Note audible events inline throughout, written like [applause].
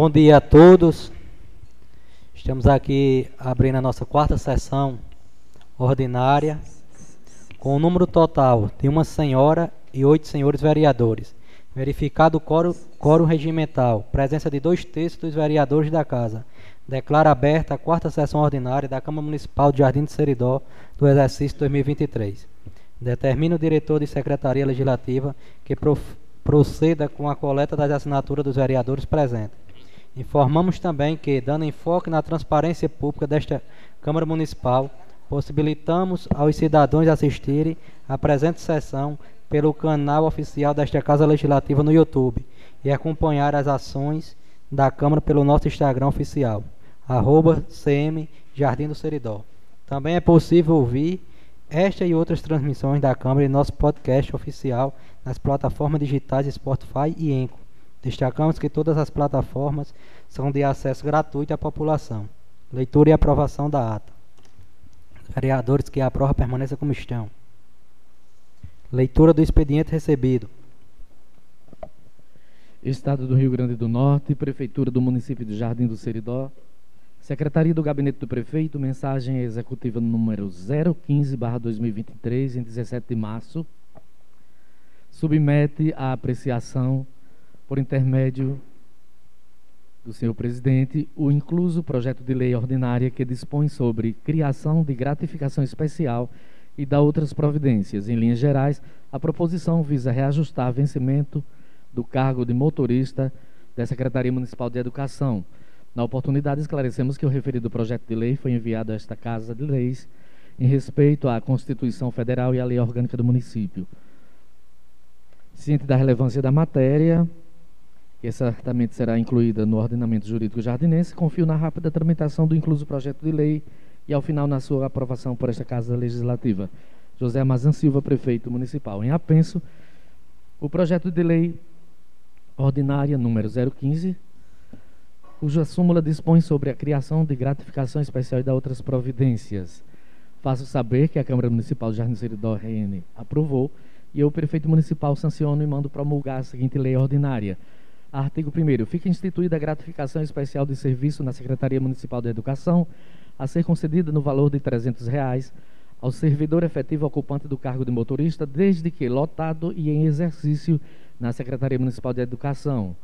Bom dia a todos. Estamos aqui abrindo a nossa quarta sessão ordinária, com o número total de uma senhora e oito senhores vereadores. Verificado o coro, coro regimental, presença de dois terços dos vereadores da Casa. Declara aberta a quarta sessão ordinária da Câmara Municipal de Jardim de Seridó do exercício 2023. Determina o diretor de Secretaria Legislativa que proceda com a coleta das assinaturas dos vereadores presentes. Informamos também que, dando enfoque na transparência pública desta Câmara Municipal, possibilitamos aos cidadãos assistirem à presente sessão pelo canal oficial desta Casa Legislativa no YouTube e acompanhar as ações da Câmara pelo nosso Instagram oficial, arroba CM Jardim do Seridó. Também é possível ouvir esta e outras transmissões da Câmara em nosso podcast oficial nas plataformas digitais Spotify e Enco. Destacamos que todas as plataformas são de acesso gratuito à população. Leitura e aprovação da ata. Vereadores que aprovam permaneça como estão. Leitura do expediente recebido. Estado do Rio Grande do Norte, Prefeitura do município de Jardim do Seridó, Secretaria do Gabinete do Prefeito, mensagem executiva número 015-2023, em 17 de março, submete à apreciação, por intermédio do senhor presidente, o incluso projeto de lei ordinária que dispõe sobre criação de gratificação especial e da outras providências. Em linhas gerais, a proposição visa reajustar vencimento do cargo de motorista da Secretaria Municipal de Educação na oportunidade, esclarecemos que o referido projeto de lei foi enviado a esta Casa de Leis em respeito à Constituição Federal e à Lei Orgânica do Município. Ciente da relevância da matéria, que certamente será incluída no ordenamento jurídico jardinense, confio na rápida tramitação do incluso projeto de lei e, ao final, na sua aprovação por esta Casa Legislativa. José Amazan Silva, prefeito municipal. Em apenso, o projeto de lei ordinária número 015 cuja súmula dispõe sobre a criação de gratificação especial e da outras providências. Faço saber que a Câmara Municipal de Jardim Seridó RN aprovou e eu, prefeito municipal, sanciono e mando promulgar a seguinte lei ordinária. Artigo 1 Fica instituída a gratificação especial de serviço na Secretaria Municipal de Educação, a ser concedida no valor de 300 reais ao servidor efetivo ocupante do cargo de motorista, desde que lotado e em exercício na Secretaria Municipal de Educação.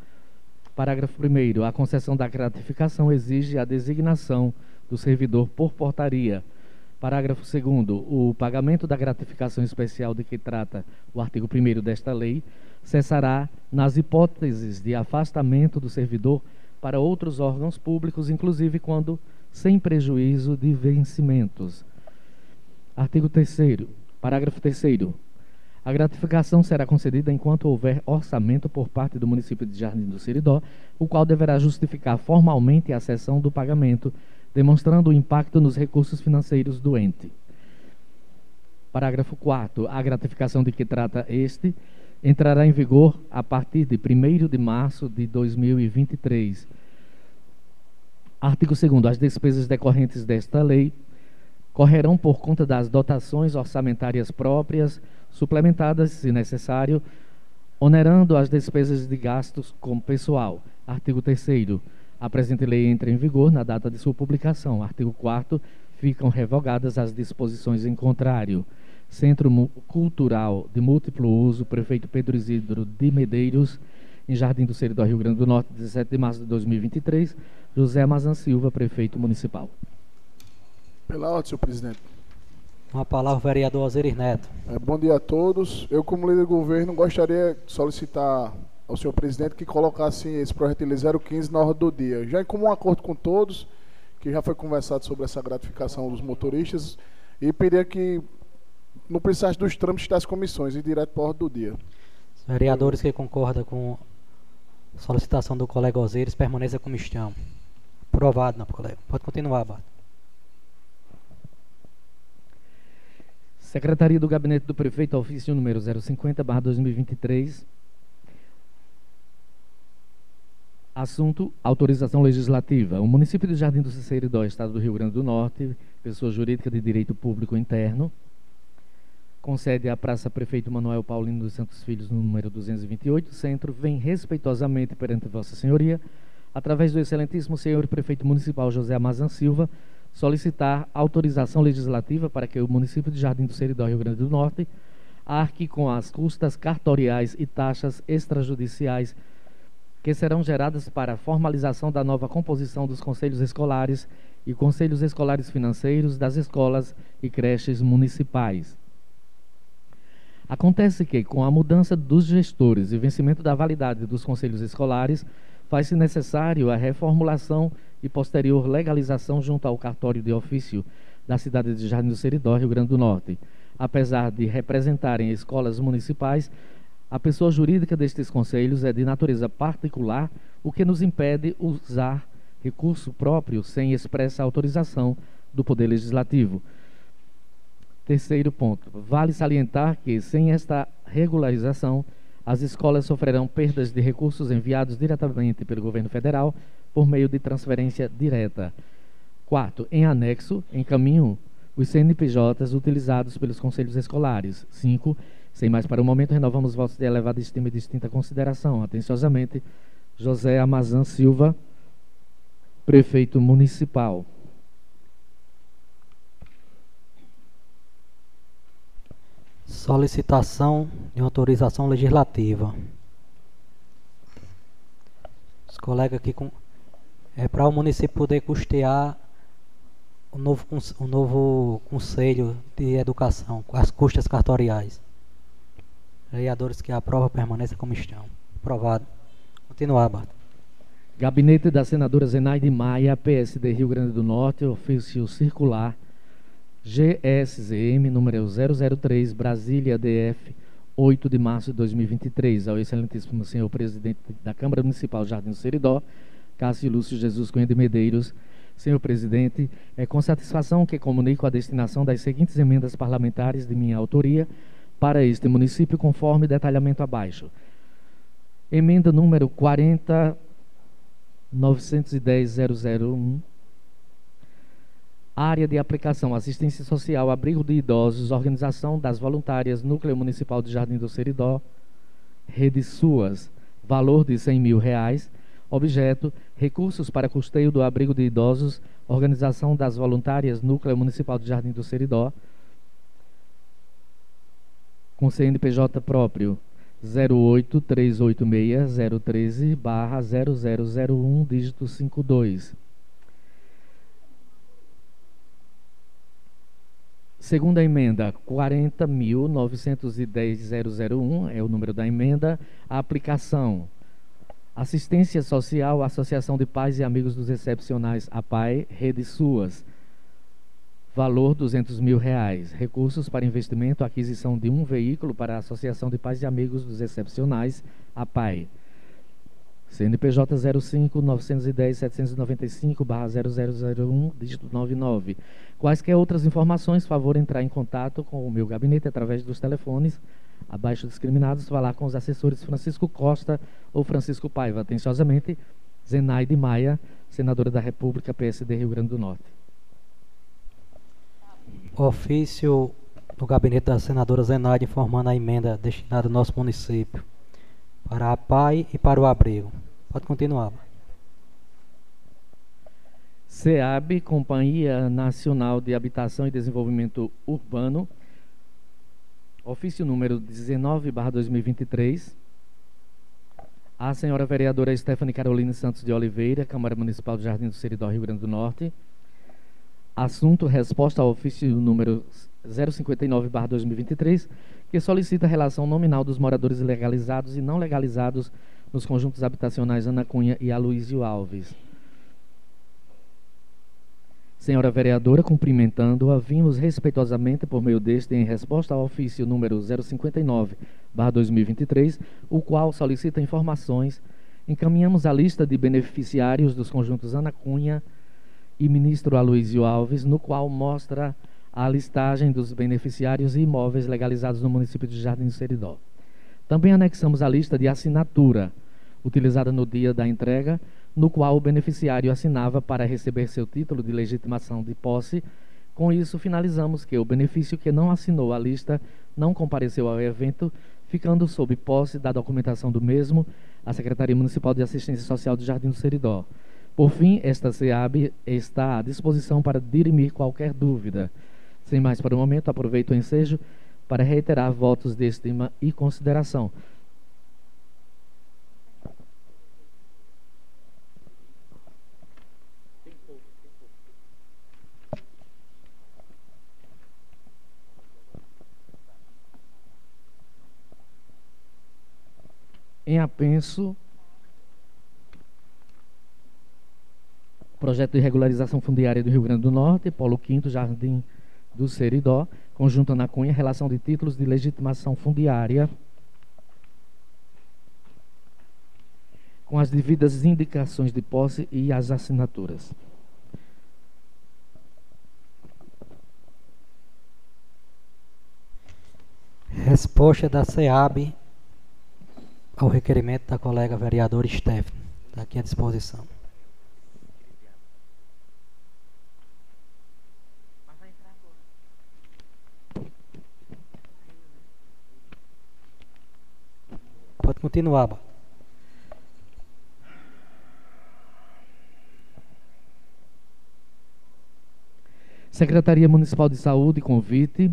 Parágrafo 1. A concessão da gratificação exige a designação do servidor por portaria. Parágrafo 2. O pagamento da gratificação especial de que trata o artigo 1 desta lei cessará nas hipóteses de afastamento do servidor para outros órgãos públicos, inclusive quando sem prejuízo de vencimentos. Artigo 3. Parágrafo 3. A gratificação será concedida enquanto houver orçamento por parte do município de Jardim do Seridó, o qual deverá justificar formalmente a cessão do pagamento, demonstrando o impacto nos recursos financeiros do ente. Parágrafo 4. A gratificação de que trata este entrará em vigor a partir de 1 de março de 2023. Artigo 2. As despesas decorrentes desta lei correrão por conta das dotações orçamentárias próprias suplementadas, se necessário, onerando as despesas de gastos com pessoal. Artigo 3 A presente lei entra em vigor na data de sua publicação. Artigo 4 Ficam revogadas as disposições em contrário. Centro Cultural de Múltiplo Uso, Prefeito Pedro Isidro de Medeiros, em Jardim do Seridó, Rio Grande do Norte, 17 de março de 2023. José Mazan Silva, Prefeito Municipal. Pela ordem, senhor presidente. Uma palavra, vereador Osiris Neto. É, bom dia a todos. Eu, como líder do governo, gostaria de solicitar ao senhor presidente que colocasse esse projeto de lei 015 na ordem do dia. Já em comum acordo com todos, que já foi conversado sobre essa gratificação dos motoristas, e pedir que não precisasse dos trâmites das comissões e direto para a ordem do dia. Os vereadores que concordam com a solicitação do colega Osiris permaneça como estão. Aprovado, não, colega. Pode continuar, Abato. Secretaria do Gabinete do Prefeito, ofício número 050, barra 2023. Assunto: autorização legislativa. O município de Jardim do Ciceiridó, estado do Rio Grande do Norte, pessoa jurídica de direito público interno, concede à Praça Prefeito Manuel Paulino dos Santos Filhos, número 228, centro, vem respeitosamente perante Vossa Senhoria através do excelentíssimo senhor prefeito municipal José Amazan Silva, solicitar autorização legislativa para que o município de Jardim do Seridó, Rio Grande do Norte, arque com as custas cartoriais e taxas extrajudiciais que serão geradas para a formalização da nova composição dos conselhos escolares e conselhos escolares financeiros das escolas e creches municipais. Acontece que, com a mudança dos gestores e vencimento da validade dos conselhos escolares, faz-se necessário a reformulação e posterior legalização junto ao cartório de ofício da cidade de Jardim do Seridó, Rio Grande do Norte. Apesar de representarem escolas municipais, a pessoa jurídica destes conselhos é de natureza particular, o que nos impede usar recurso próprio sem expressa autorização do Poder Legislativo. Terceiro ponto. Vale salientar que, sem esta regularização, as escolas sofrerão perdas de recursos enviados diretamente pelo governo federal por meio de transferência direta. Quarto, em anexo, encaminho os CNPJs utilizados pelos conselhos escolares. Cinco, sem mais para o momento, renovamos votos de elevada estima e distinta consideração. Atenciosamente, José Amazan Silva, prefeito municipal. Solicitação de autorização legislativa. Os colegas aqui com é para o município poder custear o novo, o novo conselho de educação, as custas cartoriais. Vereadores que aprovam permaneçam como estão. Aprovado. Continuar, Bart. Gabinete da senadora Zenaide Maia, PSD Rio Grande do Norte, ofício circular GSZM número 003, Brasília DF, 8 de março de 2023, ao excelentíssimo senhor presidente da Câmara Municipal Jardim do Seridó, Cássio Lúcio Jesus Cunha de Medeiros. Senhor presidente, é com satisfação que comunico a destinação das seguintes emendas parlamentares de minha autoria para este município, conforme detalhamento abaixo. Emenda número 40 910 001 Área de aplicação: assistência social, abrigo de idosos, organização das voluntárias, Núcleo Municipal de Jardim do Seridó, Rede Suas, valor de 100 mil reais. Objeto: recursos para custeio do abrigo de idosos, organização das voluntárias, Núcleo Municipal de Jardim do Seridó, com CNPJ próprio 08386 013 barra 0001 dígito 52 Segunda emenda, 40.910.001 é o número da emenda. A aplicação, assistência social, Associação de Pais e Amigos dos Excepcionais, APAE, Rede Suas. Valor 200 mil reais. Recursos para investimento, aquisição de um veículo para a Associação de Pais e Amigos dos Excepcionais, APAE. CNPJ 05 910 795 0001, dígito 99. Quaisquer outras informações, favor entrar em contato com o meu gabinete através dos telefones abaixo discriminados, falar com os assessores Francisco Costa ou Francisco Paiva. Atenciosamente, Zenaide Maia, senadora da República, PSD Rio Grande do Norte. Ofício do gabinete da senadora Zenaide informando a emenda destinada ao nosso município para a PAI e para o abrigo. Pode continuar. SEAB, Companhia Nacional de Habitação e Desenvolvimento Urbano, ofício número 19, 2023. A senhora vereadora Stephanie Caroline Santos de Oliveira, Câmara Municipal de Jardim do Seridó, Rio Grande do Norte. Assunto: resposta ao ofício número 059, 2023, que solicita a relação nominal dos moradores legalizados e não legalizados nos conjuntos habitacionais Ana Cunha e Aloysio Alves. Senhora vereadora, cumprimentando-a, vimos respeitosamente por meio deste em resposta ao ofício número 059/2023, o qual solicita informações, encaminhamos a lista de beneficiários dos conjuntos Ana Cunha e ministro Aloysio Alves, no qual mostra a listagem dos beneficiários e imóveis legalizados no município de Jardim do Seridó. Também anexamos a lista de assinatura utilizada no dia da entrega, no qual o beneficiário assinava para receber seu título de legitimação de posse. Com isso, finalizamos que o benefício que não assinou a lista não compareceu ao evento, ficando sob posse da documentação do mesmo à Secretaria Municipal de Assistência Social do Jardim do Seridó. Por fim, esta SEAB está à disposição para dirimir qualquer dúvida. Sem mais para o momento, aproveito o ensejo para reiterar votos de estima e consideração. Em apenso, projeto de regularização fundiária do Rio Grande do Norte, Polo 5 Jardim do Seridó, conjunto na Cunha, relação de títulos de legitimação fundiária, com as devidas indicações de posse e as assinaturas. Resposta da SEAB ao requerimento da colega vereadora Stephanie. Está aqui à disposição. Bá. Secretaria Municipal de Saúde, convite.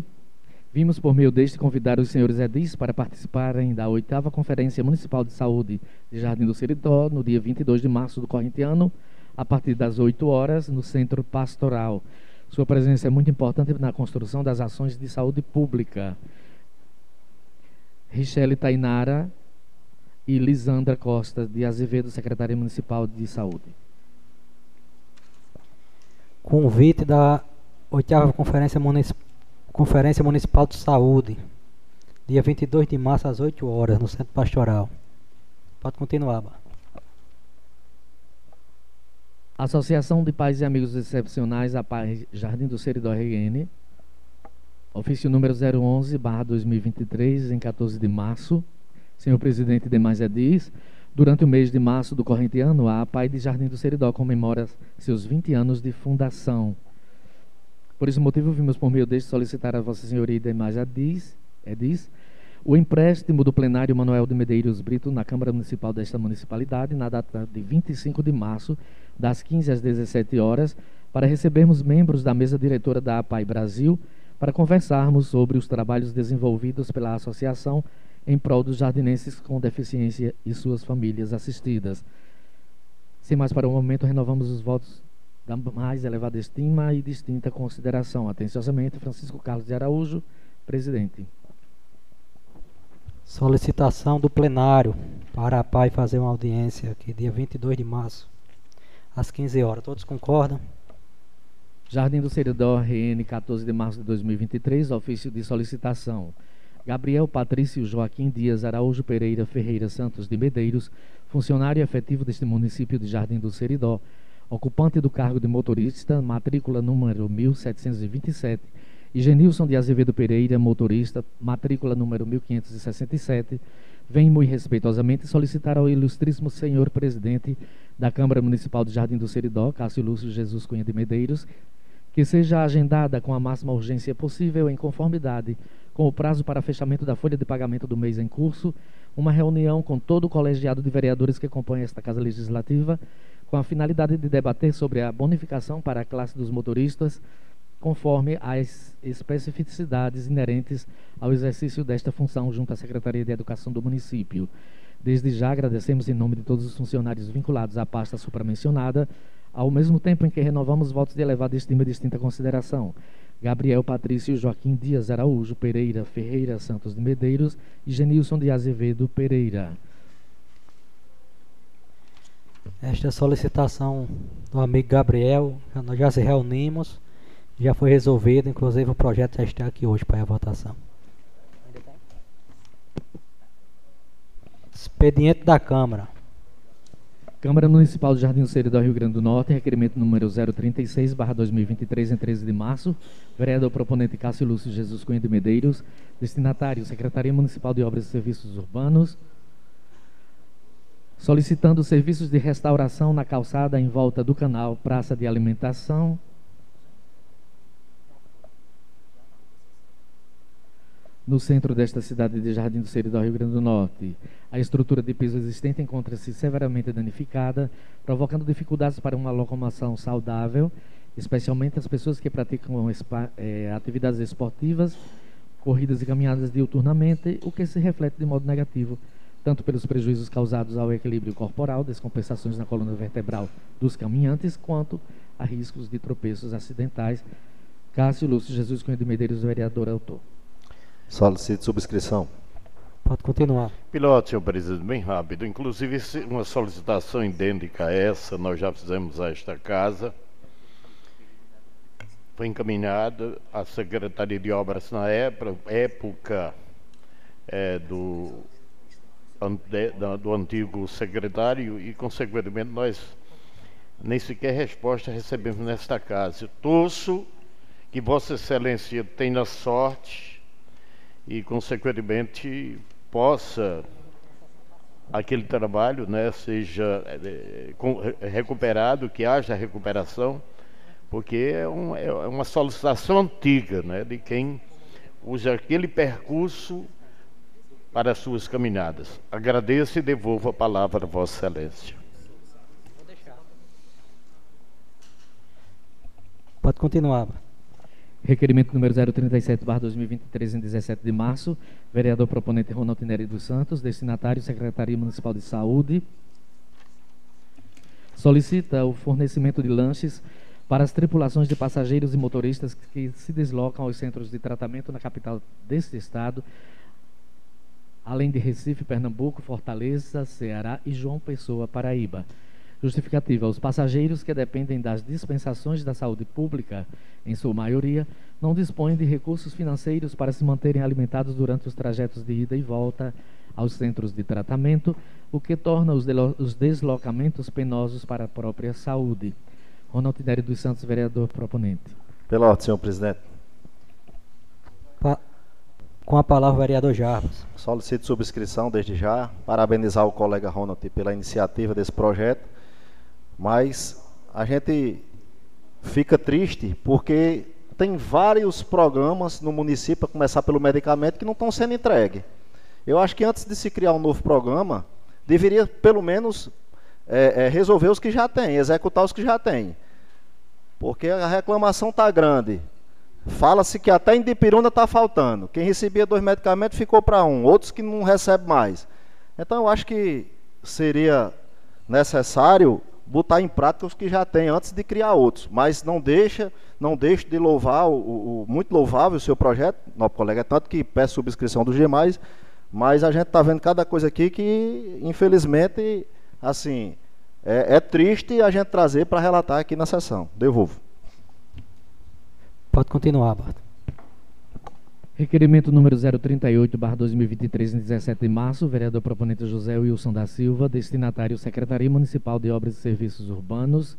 Vimos por meio deste convidar os senhores edis para participarem da oitava Conferência Municipal de Saúde de Jardim do Seridó, no dia 22 de março do corrente ano, a partir das 8 horas, no Centro Pastoral. Sua presença é muito importante na construção das ações de saúde pública. Richelle Tainara, e Lisandra Costa de Azevedo, secretária municipal de saúde. Convite da oitava Conferência, Municip... Conferência Municipal de Saúde, dia 22 de março às 8 horas, no Centro Pastoral. Pode continuar, Bá. Associação de Pais e Amigos Excepcionais, a Paz Jardim do Seridó RN, ofício número 011, barra 2023, em 14 de março, Senhor presidente Demais Edis, durante o mês de março do corrente ano, a Pai de Jardim do Seridó comemora seus 20 anos de fundação. Por esse motivo, vimos por meio deste solicitar a Vossa Senhoria Demais Edis, Edis o empréstimo do plenário Manuel de Medeiros Brito na Câmara Municipal desta municipalidade, na data de 25 de março, das 15 às 17 horas, para recebermos membros da mesa diretora da APAI Brasil para conversarmos sobre os trabalhos desenvolvidos pela associação em prol dos jardinenses com deficiência e suas famílias assistidas. Sem mais para o momento, renovamos os votos da mais elevada estima e distinta consideração. Atenciosamente, Francisco Carlos de Araújo, presidente. Solicitação do plenário para a PAI fazer uma audiência aqui, dia 22 de março, às 15 horas. Todos concordam? Jardim do Seridó, RN, 14 de março de 2023, ofício de solicitação. Gabriel Patrício Joaquim Dias Araújo Pereira Ferreira Santos de Medeiros, funcionário efetivo deste município de Jardim do Seridó, ocupante do cargo de motorista, matrícula número 1727, e Genilson de Azevedo Pereira, motorista, matrícula número 1567, vem muito respeitosamente solicitar ao ilustríssimo senhor presidente da Câmara Municipal de Jardim do Seridó, Cássio Lúcio Jesus Cunha de Medeiros, que seja agendada com a máxima urgência possível em conformidade com o prazo para fechamento da folha de pagamento do mês em curso, uma reunião com todo o colegiado de vereadores que compõe esta Casa Legislativa, com a finalidade de debater sobre a bonificação para a classe dos motoristas, conforme as especificidades inerentes ao exercício desta função junto à Secretaria de Educação do município. Desde já agradecemos em nome de todos os funcionários vinculados à pasta supramencionada, ao mesmo tempo em que renovamos votos de elevada estima e distinta consideração. Gabriel Patrício Joaquim Dias Araújo Pereira Ferreira Santos de Medeiros e Genilson de Azevedo Pereira. Esta solicitação do amigo Gabriel, nós já se reunimos, já foi resolvido, inclusive o projeto já está aqui hoje para a votação. Expediente da Câmara. Câmara Municipal de Jardim do Seridó, Rio Grande do Norte, requerimento número 036, barra 2023, em 13 de março. Vereador proponente Cássio Lúcio Jesus Cunha de Medeiros. Destinatário, Secretaria Municipal de Obras e Serviços Urbanos. Solicitando serviços de restauração na calçada em volta do canal Praça de Alimentação. No centro desta cidade de Jardim do Seridó, Rio Grande do Norte. A estrutura de piso existente encontra-se severamente danificada, provocando dificuldades para uma locomoção saudável, especialmente as pessoas que praticam é, atividades esportivas, corridas e caminhadas diuturnamente, o que se reflete de modo negativo tanto pelos prejuízos causados ao equilíbrio corporal, descompensações na coluna vertebral dos caminhantes, quanto a riscos de tropeços acidentais. Cássio Lúcio Jesus Cunha de Medeiros, vereador autor. Solicito subscrição. Pode continuar. Piloto, senhor presidente, bem rápido. Inclusive, uma solicitação idêntica a essa, nós já fizemos a esta casa. Foi encaminhada à Secretaria de Obras na época, época é, do, do antigo secretário e, consequentemente, nós nem sequer resposta recebemos nesta casa. torço que Vossa Excelência tenha sorte e, consequentemente, possa aquele trabalho né, seja é, recuperado, que haja recuperação, porque é, um, é uma solicitação antiga né, de quem usa aquele percurso para as suas caminhadas. Agradeço e devolvo a palavra a Vossa Excelência. Pode continuar. Requerimento número 037, barra 2023, em 17 de março. Vereador proponente Ronaldo Neri dos Santos, destinatário Secretaria Municipal de Saúde. Solicita o fornecimento de lanches para as tripulações de passageiros e motoristas que se deslocam aos centros de tratamento na capital deste estado, além de Recife, Pernambuco, Fortaleza, Ceará e João Pessoa, Paraíba. Justificativa: os passageiros que dependem das dispensações da saúde pública, em sua maioria, não dispõem de recursos financeiros para se manterem alimentados durante os trajetos de ida e volta aos centros de tratamento, o que torna os, os deslocamentos penosos para a própria saúde. Ronaldo Tidério dos Santos, vereador proponente. Pela ordem, senhor presidente. Pa com a palavra, o vereador Jarbas. Solicito subscrição desde já. Parabenizar o colega Ronald pela iniciativa desse projeto mas a gente fica triste porque tem vários programas no município, a começar pelo medicamento, que não estão sendo entregues. Eu acho que antes de se criar um novo programa, deveria pelo menos é, é, resolver os que já tem, executar os que já tem. Porque a reclamação está grande. Fala-se que até em Dipiruna está faltando. Quem recebia dois medicamentos ficou para um, outros que não recebe mais. Então eu acho que seria necessário botar em prática os que já tem antes de criar outros. Mas não deixa, não deixe de louvar o, o, o muito louvável o seu projeto, nosso colega, tanto que peço subscrição dos demais, mas a gente está vendo cada coisa aqui que, infelizmente, assim, é, é triste a gente trazer para relatar aqui na sessão. Devolvo. Pode continuar, Bart. Requerimento número 038, barra 2023, em 17 de março, vereador proponente José Wilson da Silva, destinatário Secretaria Municipal de Obras e Serviços Urbanos,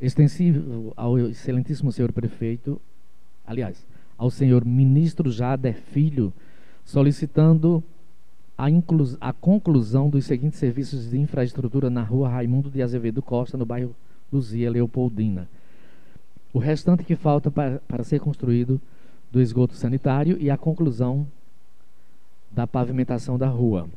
extensivo ao excelentíssimo senhor prefeito, aliás, ao senhor ministro Jader Filho, solicitando a, a conclusão dos seguintes serviços de infraestrutura na rua Raimundo de Azevedo Costa, no bairro Luzia Leopoldina. O restante que falta para, para ser construído do esgoto sanitário e a conclusão da pavimentação da rua.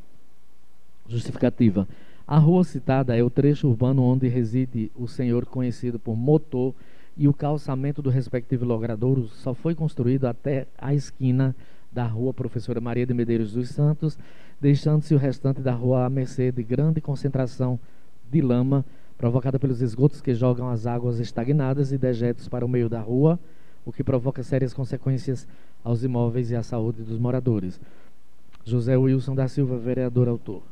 Justificativa. A rua citada é o trecho urbano onde reside o senhor conhecido por Motor e o calçamento do respectivo logradouro só foi construído até a esquina da rua Professora Maria de Medeiros dos Santos, deixando-se o restante da rua à mercê de grande concentração de lama provocada pelos esgotos que jogam as águas estagnadas e dejetos para o meio da rua, o que provoca sérias consequências aos imóveis e à saúde dos moradores. José Wilson da Silva, vereador autor.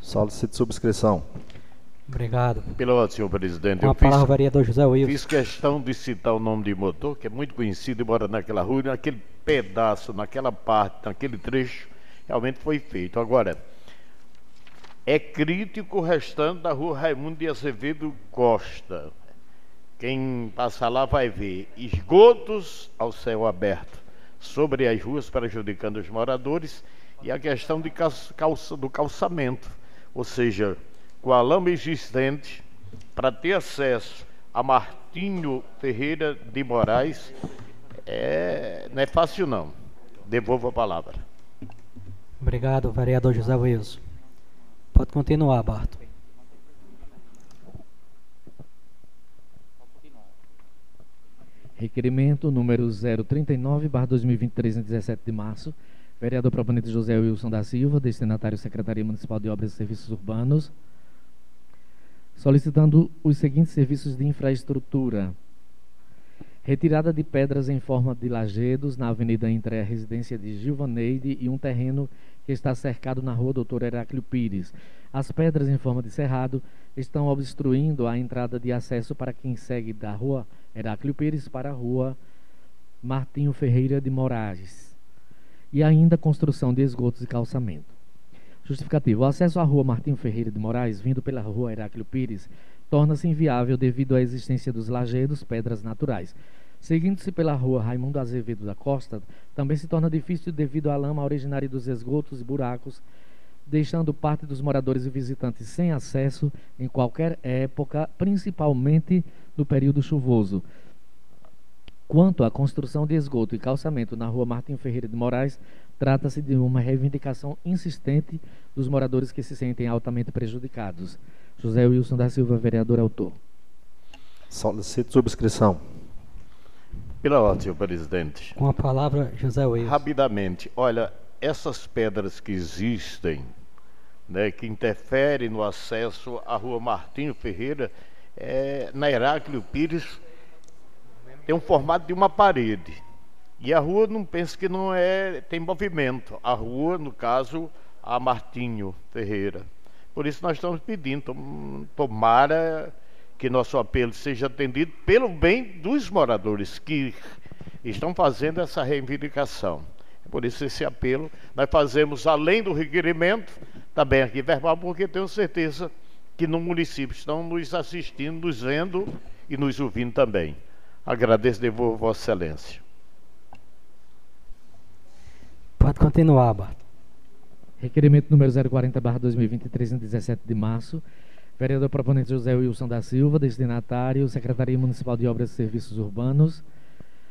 Solicito subscrição. Obrigado. Pelo senhor presidente. Com a palavra, fiz, vereador José Wilson. Fiz questão de citar o nome de motor, que é muito conhecido, embora naquela rua, naquele pedaço, naquela parte, naquele trecho, realmente foi feito. Agora, é crítico o restante da rua Raimundo de Azevedo Costa. Quem passar lá vai ver esgotos ao céu aberto sobre as ruas, prejudicando os moradores, e a questão de calça, do calçamento, ou seja, com a lama existente, para ter acesso a Martinho Ferreira de Moraes, é, não é fácil não. Devolvo a palavra. Obrigado, vereador José Wilson. Pode continuar, Barto. Requerimento número 039, barra 2023, em 17 de março. Vereador proponente José Wilson da Silva, destinatário Secretaria Municipal de Obras e Serviços Urbanos, solicitando os seguintes serviços de infraestrutura. Retirada de pedras em forma de lajedos na avenida entre a residência de Gilvaneide e um terreno que está cercado na rua Doutor Heráclio Pires. As pedras em forma de cerrado estão obstruindo a entrada de acesso para quem segue da rua Heráclio Pires para a rua Martinho Ferreira de Moraes. E ainda construção de esgotos e calçamento. Justificativo. O acesso à rua Martinho Ferreira de Moraes, vindo pela rua Heráclio Pires, torna-se inviável devido à existência dos lajedos, pedras naturais. Seguindo-se pela rua Raimundo Azevedo da Costa, também se torna difícil devido à lama originária dos esgotos e buracos, deixando parte dos moradores e visitantes sem acesso em qualquer época, principalmente no período chuvoso. Quanto à construção de esgoto e calçamento na rua Martim Ferreira de Moraes, trata-se de uma reivindicação insistente dos moradores que se sentem altamente prejudicados. José Wilson da Silva, vereador autor. Solicito subscrição. Pela ordem, senhor presidente. Com a palavra, José Wilson. Rapidamente, olha, essas pedras que existem, né, que interferem no acesso à rua Martinho Ferreira, é, na Heráclio Pires, tem um formato de uma parede. E a rua não pensa que não é tem movimento. A rua, no caso, a Martinho Ferreira. Por isso nós estamos pedindo, tomara que nosso apelo seja atendido pelo bem dos moradores que estão fazendo essa reivindicação. Por isso esse apelo nós fazemos além do requerimento, também aqui verbal, porque tenho certeza que no município estão nos assistindo, nos vendo e nos ouvindo também. Agradeço de Vossa Excelência. Pode continuar, Bart. Requerimento número 040, barra 2023, em 17 de março. Vereador proponente José Wilson da Silva, destinatário, Secretaria Municipal de Obras e Serviços Urbanos,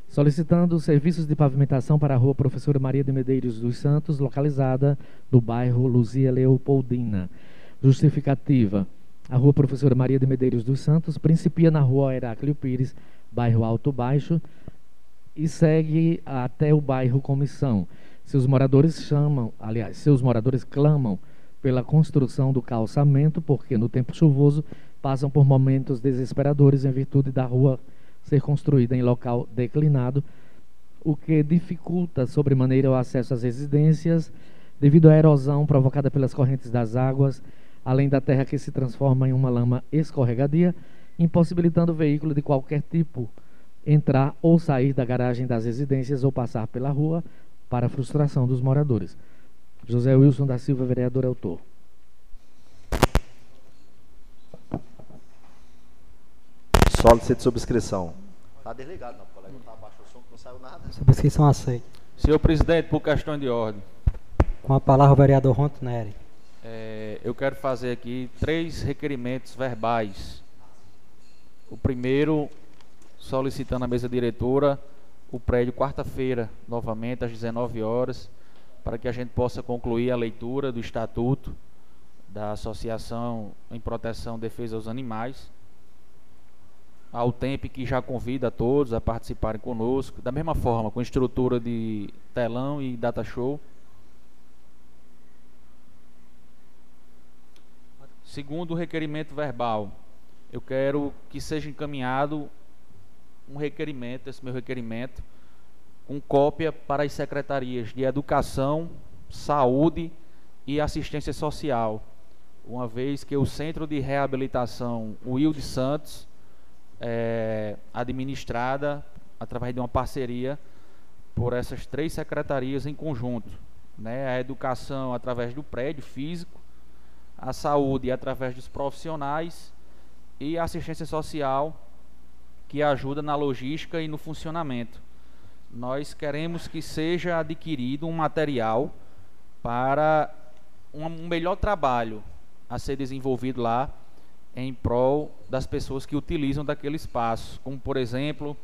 solicitando serviços de pavimentação para a rua Professora Maria de Medeiros dos Santos, localizada no bairro Luzia Leopoldina. Justificativa. A rua Professora Maria de Medeiros dos Santos principia na rua Heráclio Pires, bairro Alto Baixo, e segue até o bairro Comissão. Seus moradores chamam, aliás, seus moradores clamam pela construção do calçamento, porque no tempo chuvoso passam por momentos desesperadores em virtude da rua ser construída em local declinado, o que dificulta sobremaneira o acesso às residências devido à erosão provocada pelas correntes das águas, além da terra que se transforma em uma lama escorregadia, impossibilitando o veículo de qualquer tipo entrar ou sair da garagem das residências ou passar pela rua para a frustração dos moradores. José Wilson da Silva, vereador autor. Solicito subscrição. Está desligado, não, colega. Está abaixo o som que não saiu nada. Subscrição aceita. Senhor presidente, por questão de ordem, Com a palavra, o vereador Rontinelli. é, eu quero fazer aqui três requerimentos verbais. O primeiro, solicitando à mesa diretora o prédio quarta-feira, novamente às 19 horas, para que a gente possa concluir a leitura do estatuto da Associação em Proteção e Defesa aos Animais. Ao tempo que já convida a todos a participarem conosco, da mesma forma, com estrutura de telão e data show. Segundo o requerimento verbal, eu quero que seja encaminhado um requerimento, esse meu requerimento, com cópia para as secretarias de Educação, Saúde e Assistência Social, uma vez que o Centro de Reabilitação Wilde Santos é administrada através de uma parceria por essas três secretarias em conjunto, né? A educação através do prédio físico, a saúde através dos profissionais e a assistência social que ajuda na logística e no funcionamento. Nós queremos que seja adquirido um material para um melhor trabalho a ser desenvolvido lá em prol das pessoas que utilizam daquele espaço, como por exemplo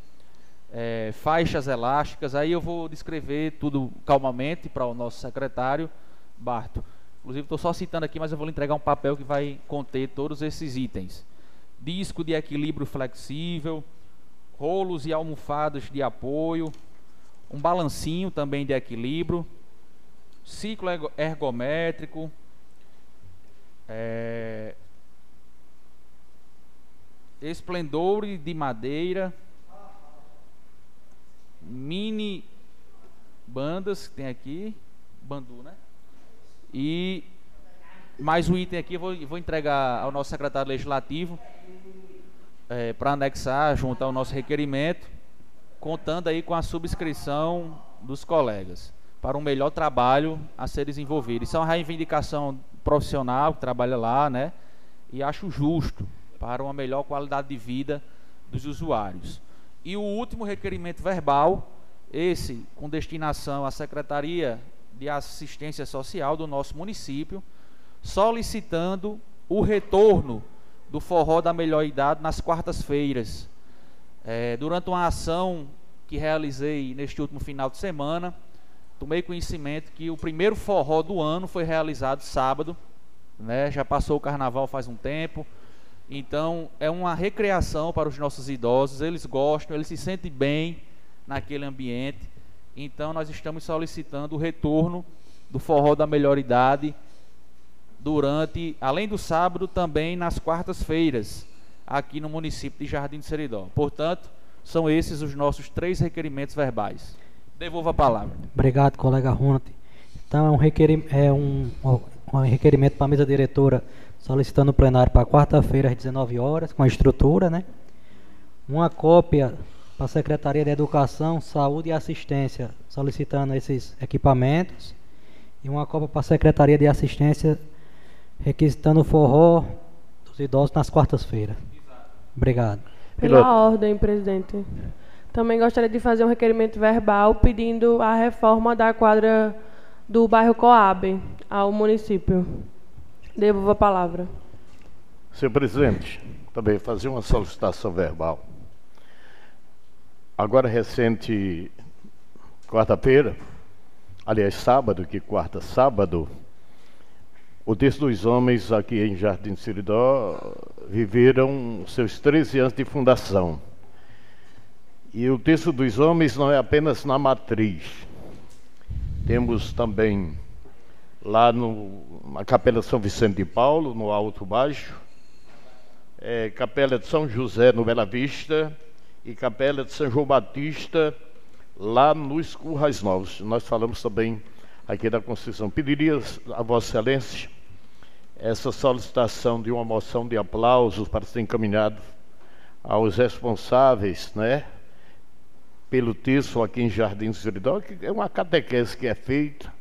é, faixas elásticas. Aí eu vou descrever tudo calmamente para o nosso secretário, Barto. Inclusive, estou só citando aqui, mas eu vou lhe entregar um papel que vai conter todos esses itens: disco de equilíbrio flexível, rolos e almofadas de apoio, um balancinho também de equilíbrio, ciclo ergométrico, é, esplendor de madeira, mini bandas que tem aqui, bandu, né? E mais um item aqui, eu vou, vou entregar ao nosso secretário legislativo é, para anexar junto ao nosso requerimento, contando aí com a subscrição dos colegas para um melhor trabalho a ser desenvolvido. Isso é uma reivindicação profissional que trabalha lá, né? E acho justo para uma melhor qualidade de vida dos usuários. E o último requerimento verbal, esse com destinação à Secretaria de Assistência Social do nosso município, solicitando o retorno do forró da melhor idade nas quartas-feiras. É, durante uma ação que realizei neste último final de semana, tomei conhecimento que o primeiro forró do ano foi realizado sábado, né? Já passou o carnaval faz um tempo. Então, é uma recreação para os nossos idosos, eles gostam, eles se sentem bem naquele ambiente. Então, nós estamos solicitando o retorno do forró da melhor idade durante, além do sábado, também nas quartas-feiras, aqui no município de Jardim do Seridó. Portanto, são esses os nossos três requerimentos verbais. Devolvo a palavra. Obrigado, colega Ronald. Então, é um, é um, um requerimento para a mesa diretora solicitando o plenário para quarta-feira às 19 horas, com a estrutura, né? Uma cópia para a Secretaria de Educação, Saúde e Assistência, solicitando esses equipamentos. E uma cópia para a Secretaria de Assistência, requisitando o forró dos idosos nas quartas-feiras. Obrigado. Pela ordem, presidente. Também gostaria de fazer um requerimento verbal pedindo a reforma da quadra do bairro Coab ao município. Devolvo a palavra. Senhor presidente, também fazer uma solicitação verbal. Agora recente, quarta-feira, aliás, sábado, que quarta, sábado, o texto dos homens aqui em Jardim Siridó viveram seus 13 anos de fundação. E o texto dos homens não é apenas na matriz. Temos também lá no, na Capela São Vicente de Paulo, no Alto Baixo, é, Capela de São José, no Bela Vista, e Capela de São João Batista, lá nos Currais Novos. Nós falamos também aqui da Constituição. Pediria a Vossa Excelência essa solicitação de uma moção de aplausos para ser encaminhado aos responsáveis, né, pelo texto aqui em Jardim Seridó, que é uma catequese que é feita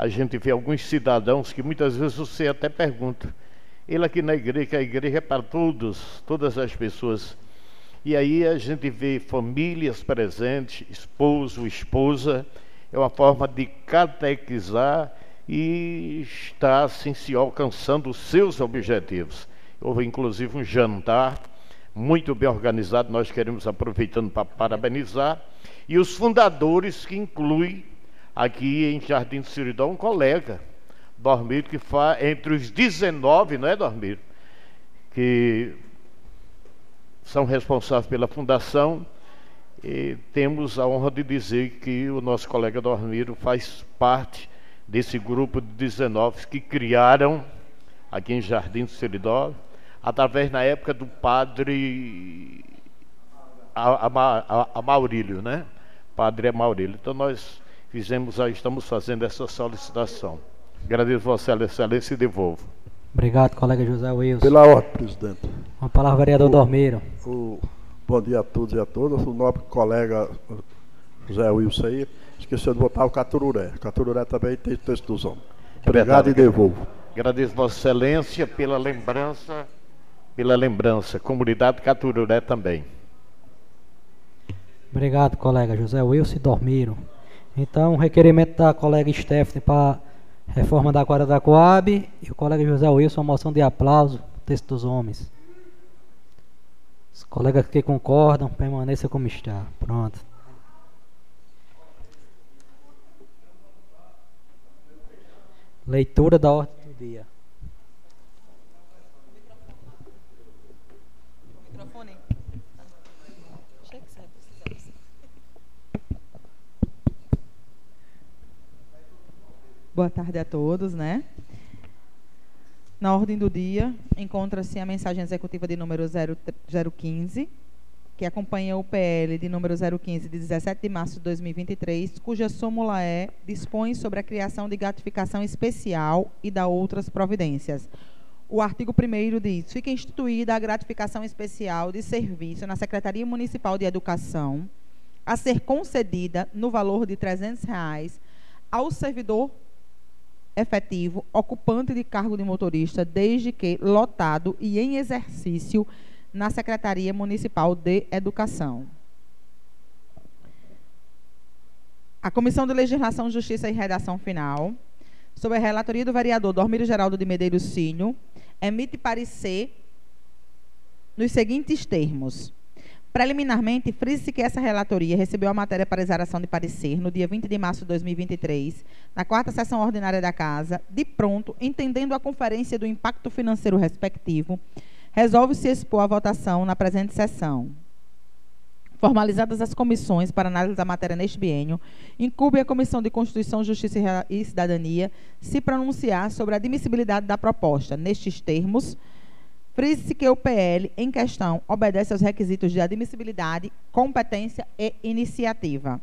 a gente vê alguns cidadãos que muitas vezes você até pergunta. Ele aqui na igreja, a igreja é para todos, todas as pessoas. E aí a gente vê famílias presentes, esposo, esposa, é uma forma de catequizar e estar assim se alcançando os seus objetivos. Houve inclusive um jantar muito bem organizado, nós queremos aproveitando para parabenizar, e os fundadores que incluem aqui em Jardim do Siridó, um colega, Dormir, que faz entre os 19, não é, Dormir? Que são responsáveis pela fundação. E temos a honra de dizer que o nosso colega Dormiro faz parte desse grupo de 19 que criaram aqui em Jardim do Seridó, através na época do padre Amaurílio, né? Padre Amaurílio. Então nós fizemos, estamos fazendo essa solicitação. Agradeço Vossa Excelência e devolvo. Obrigado, colega José Wilson. Pela ordem, presidente. Uma palavra, vereador o, Dormeiro. O, bom dia a todos e a todas. O nobre colega José Wilson aí esqueceu de botar o Catururé. Catururé também tem texto dos homens. É Obrigado é e devolvo. Agradeço Vossa Excelência pela lembrança, pela lembrança. Comunidade Catururé também. Obrigado, colega José Wilson e Dormiro. Então, requerimento da colega Stephanie para reforma da quadra da Coab e o colega José Wilson, moção de aplauso, texto dos homens. Os colegas que concordam, permaneça como está. Pronto. Leitura da ordem do dia. Microfone. Achei que você precisasse. Boa tarde a todos, né? Na ordem do dia, encontra-se a mensagem executiva de número 0, 015, que acompanha o PL de número 015 de 17 de março de 2023, cuja súmula é dispõe sobre a criação de gratificação especial e da outras providências. O artigo 1 diz: fica instituída a gratificação especial de serviço na Secretaria Municipal de Educação, a ser concedida no valor de 300 reais ao servidor efetivo ocupante de cargo de motorista, desde que lotado e em exercício na Secretaria Municipal de Educação. A Comissão de Legislação, Justiça e Redação Final, sob a relatoria do vereador Dormiro Geraldo de Medeiros Cínio, emite parecer nos seguintes termos. Preliminarmente, frise-se que essa relatoria recebeu a matéria para exaração de parecer no dia 20 de março de 2023, na quarta sessão ordinária da Casa, de pronto, entendendo a conferência do impacto financeiro respectivo, resolve-se expor a votação na presente sessão. Formalizadas as comissões para análise da matéria neste biênio, incube a Comissão de Constituição, Justiça e Cidadania se pronunciar sobre a admissibilidade da proposta, nestes termos, Frise-se que o PL em questão obedece aos requisitos de admissibilidade, competência e iniciativa.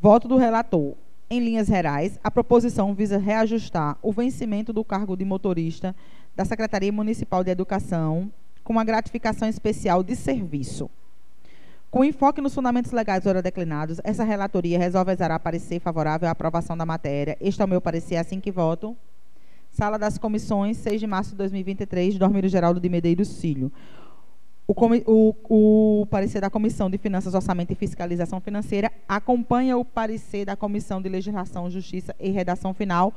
Voto do relator. Em linhas gerais, a proposição visa reajustar o vencimento do cargo de motorista da Secretaria Municipal de Educação com uma gratificação especial de serviço. Com enfoque nos fundamentos legais ora declinados, essa relatoria resolve exarar parecer favorável à aprovação da matéria. Este é o meu parecer, assim que voto. Sala das Comissões, 6 de março de 2023, Dormiro Geraldo de Medeiros Cílio. O, o, o, parecer da Comissão de Finanças, Orçamento e Fiscalização Financeira acompanha o parecer da Comissão de Legislação, Justiça e Redação Final,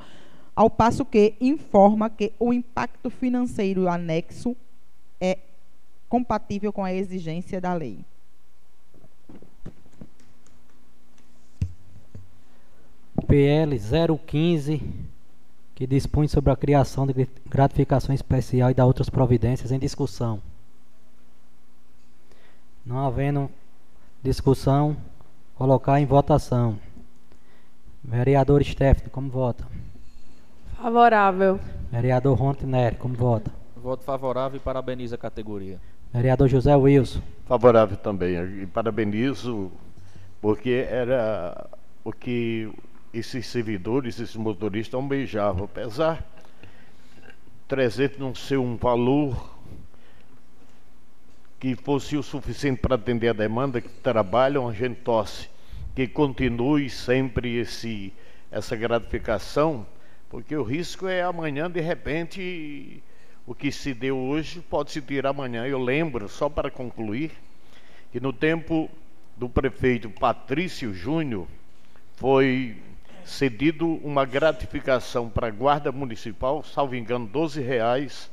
ao passo que informa que o impacto financeiro anexo é compatível com a exigência da lei. PL 015 que dispõe sobre a criação de gratificação especial e da outras providências em discussão. Não havendo discussão, colocar em votação. Vereador Stephanie, como vota? Favorável. Vereador Rontineri, como vota? Voto favorável e parabenizo a categoria. Vereador José Wilson. Favorável também. E parabenizo, porque era o que esses servidores, esses motoristas almejavam, apesar 300 não ser um valor que fosse o suficiente para atender a demanda que trabalham, a gente torce que continue sempre esse, essa gratificação, porque o risco é amanhã, de repente, o que se deu hoje pode se tirar amanhã. Eu lembro, só para concluir, que no tempo do prefeito Patrício Júnior, foi cedido uma gratificação para a guarda municipal, salvo engano, 12 reais,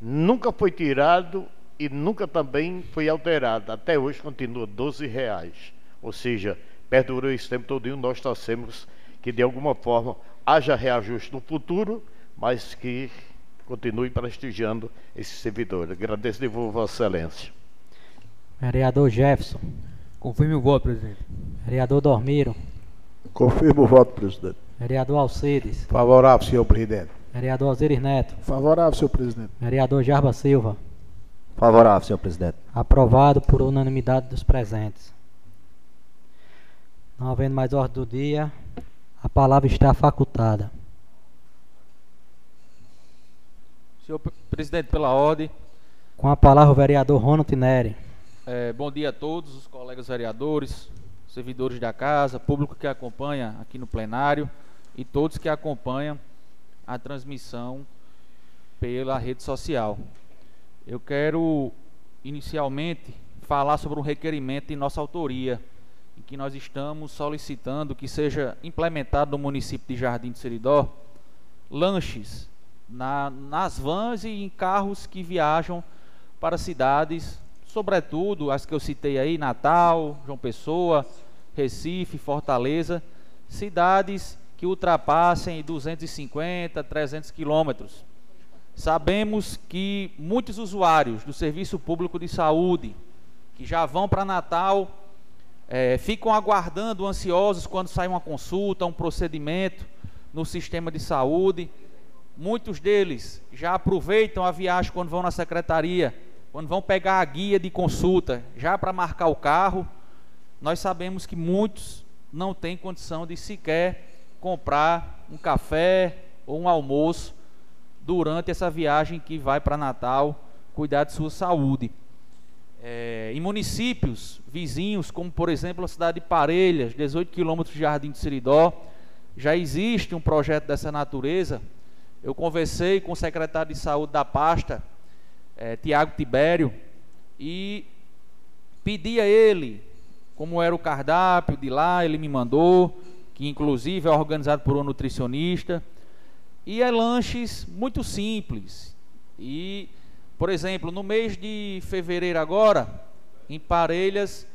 nunca foi tirado e nunca também foi alterado. Até hoje continua 12 reais. Ou seja, perdurou esse tempo todo e nós torcemos que de alguma forma haja reajuste no futuro, mas que continue prestigiando esse servidor. Agradeço de Vossa Excelência. Vereador Jefferson. Confirme o voto, presidente. Vereador Dormiro. Confirmo o voto, presidente. Vereador Alcides. Favorável, senhor presidente. Vereador Alziris Neto. Favorável, senhor presidente. Vereador Jarba Silva. Favorável, senhor presidente. Aprovado por unanimidade dos presentes. Não havendo mais ordem do dia, a palavra está facultada. Senhor presidente, pela ordem. Com a palavra o vereador Ronald Neri. É, bom dia a todos os colegas vereadores, servidores da casa, público que acompanha aqui no plenário e todos que acompanham a transmissão pela rede social. Eu quero inicialmente falar sobre um requerimento de nossa autoria, em que nós estamos solicitando que seja implementado no município de Jardim de Seridó lanches na, nas vans e em carros que viajam para cidades sobretudo as que eu citei aí, Natal, João Pessoa, Recife, Fortaleza, cidades que ultrapassem 250, 300 quilômetros. Sabemos que muitos usuários do Serviço Público de Saúde, que já vão para Natal, é, ficam aguardando ansiosos quando sai uma consulta, um procedimento no sistema de saúde. Muitos deles já aproveitam a viagem quando vão na secretaria, quando vão pegar a guia de consulta, já para marcar o carro. Nós sabemos que muitos não têm condição de sequer comprar um café ou um almoço durante essa viagem que vai para Natal cuidar de sua saúde. É, em municípios vizinhos, como por exemplo a cidade de Parelhas, 18 quilômetros de Jardim de Seridó, já existe um projeto dessa natureza. Eu conversei com o secretário de saúde da pasta, é, Tiago Tibério, e pedi a ele como era o cardápio de lá, ele me mandou, que inclusive é organizado por um nutricionista, e é lanches muito simples. E, por exemplo, no mês de fevereiro agora, em Parelhas,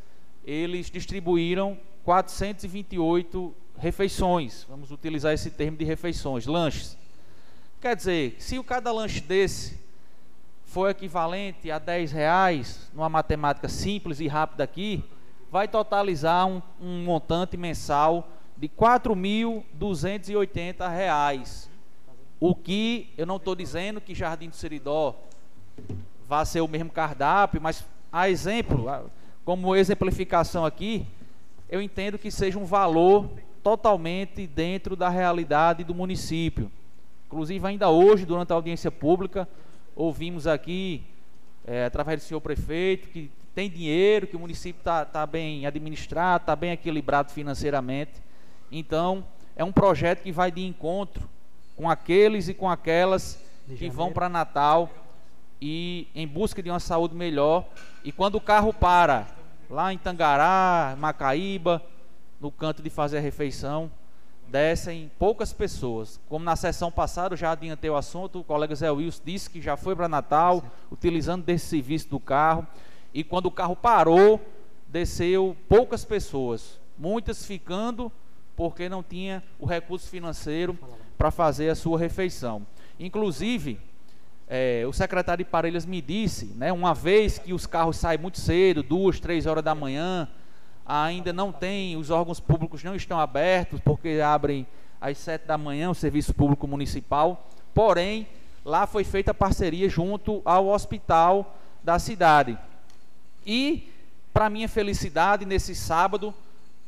eles distribuíram 428 refeições. Vamos utilizar esse termo de refeições, lanches. Quer dizer, se o cada lanche desse for equivalente a 10 reais, numa matemática simples e rápida aqui, vai totalizar um, um montante mensal de R$ 4.280. O que eu não estou dizendo que Jardim do Seridó vai ser o mesmo cardápio, mas a exemplo, como exemplificação aqui, eu entendo que seja um valor totalmente dentro da realidade do município. Inclusive, ainda hoje, durante a audiência pública, ouvimos aqui, é, através do senhor prefeito, que tem dinheiro, que o município está tá bem administrado, está bem equilibrado financeiramente. Então, é um projeto que vai de encontro com aqueles e com aquelas que vão para Natal e em busca de uma saúde melhor. E quando o carro para lá em Tangará, Macaíba, no canto de fazer a refeição, descem poucas pessoas. Como na sessão passada, eu já adiantei o assunto, o colega Zé Wilson disse que já foi para Natal, utilizando desse serviço do carro. E quando o carro parou, desceu poucas pessoas, muitas ficando porque não tinha o recurso financeiro para fazer a sua refeição. Inclusive, é, o secretário de Parelhas me disse, né, uma vez que os carros saem muito cedo, duas, três horas da manhã, ainda não tem, os órgãos públicos não estão abertos, porque abrem às sete da manhã o serviço público municipal. Porém, lá foi feita parceria junto ao hospital da cidade. E, para minha felicidade, nesse sábado,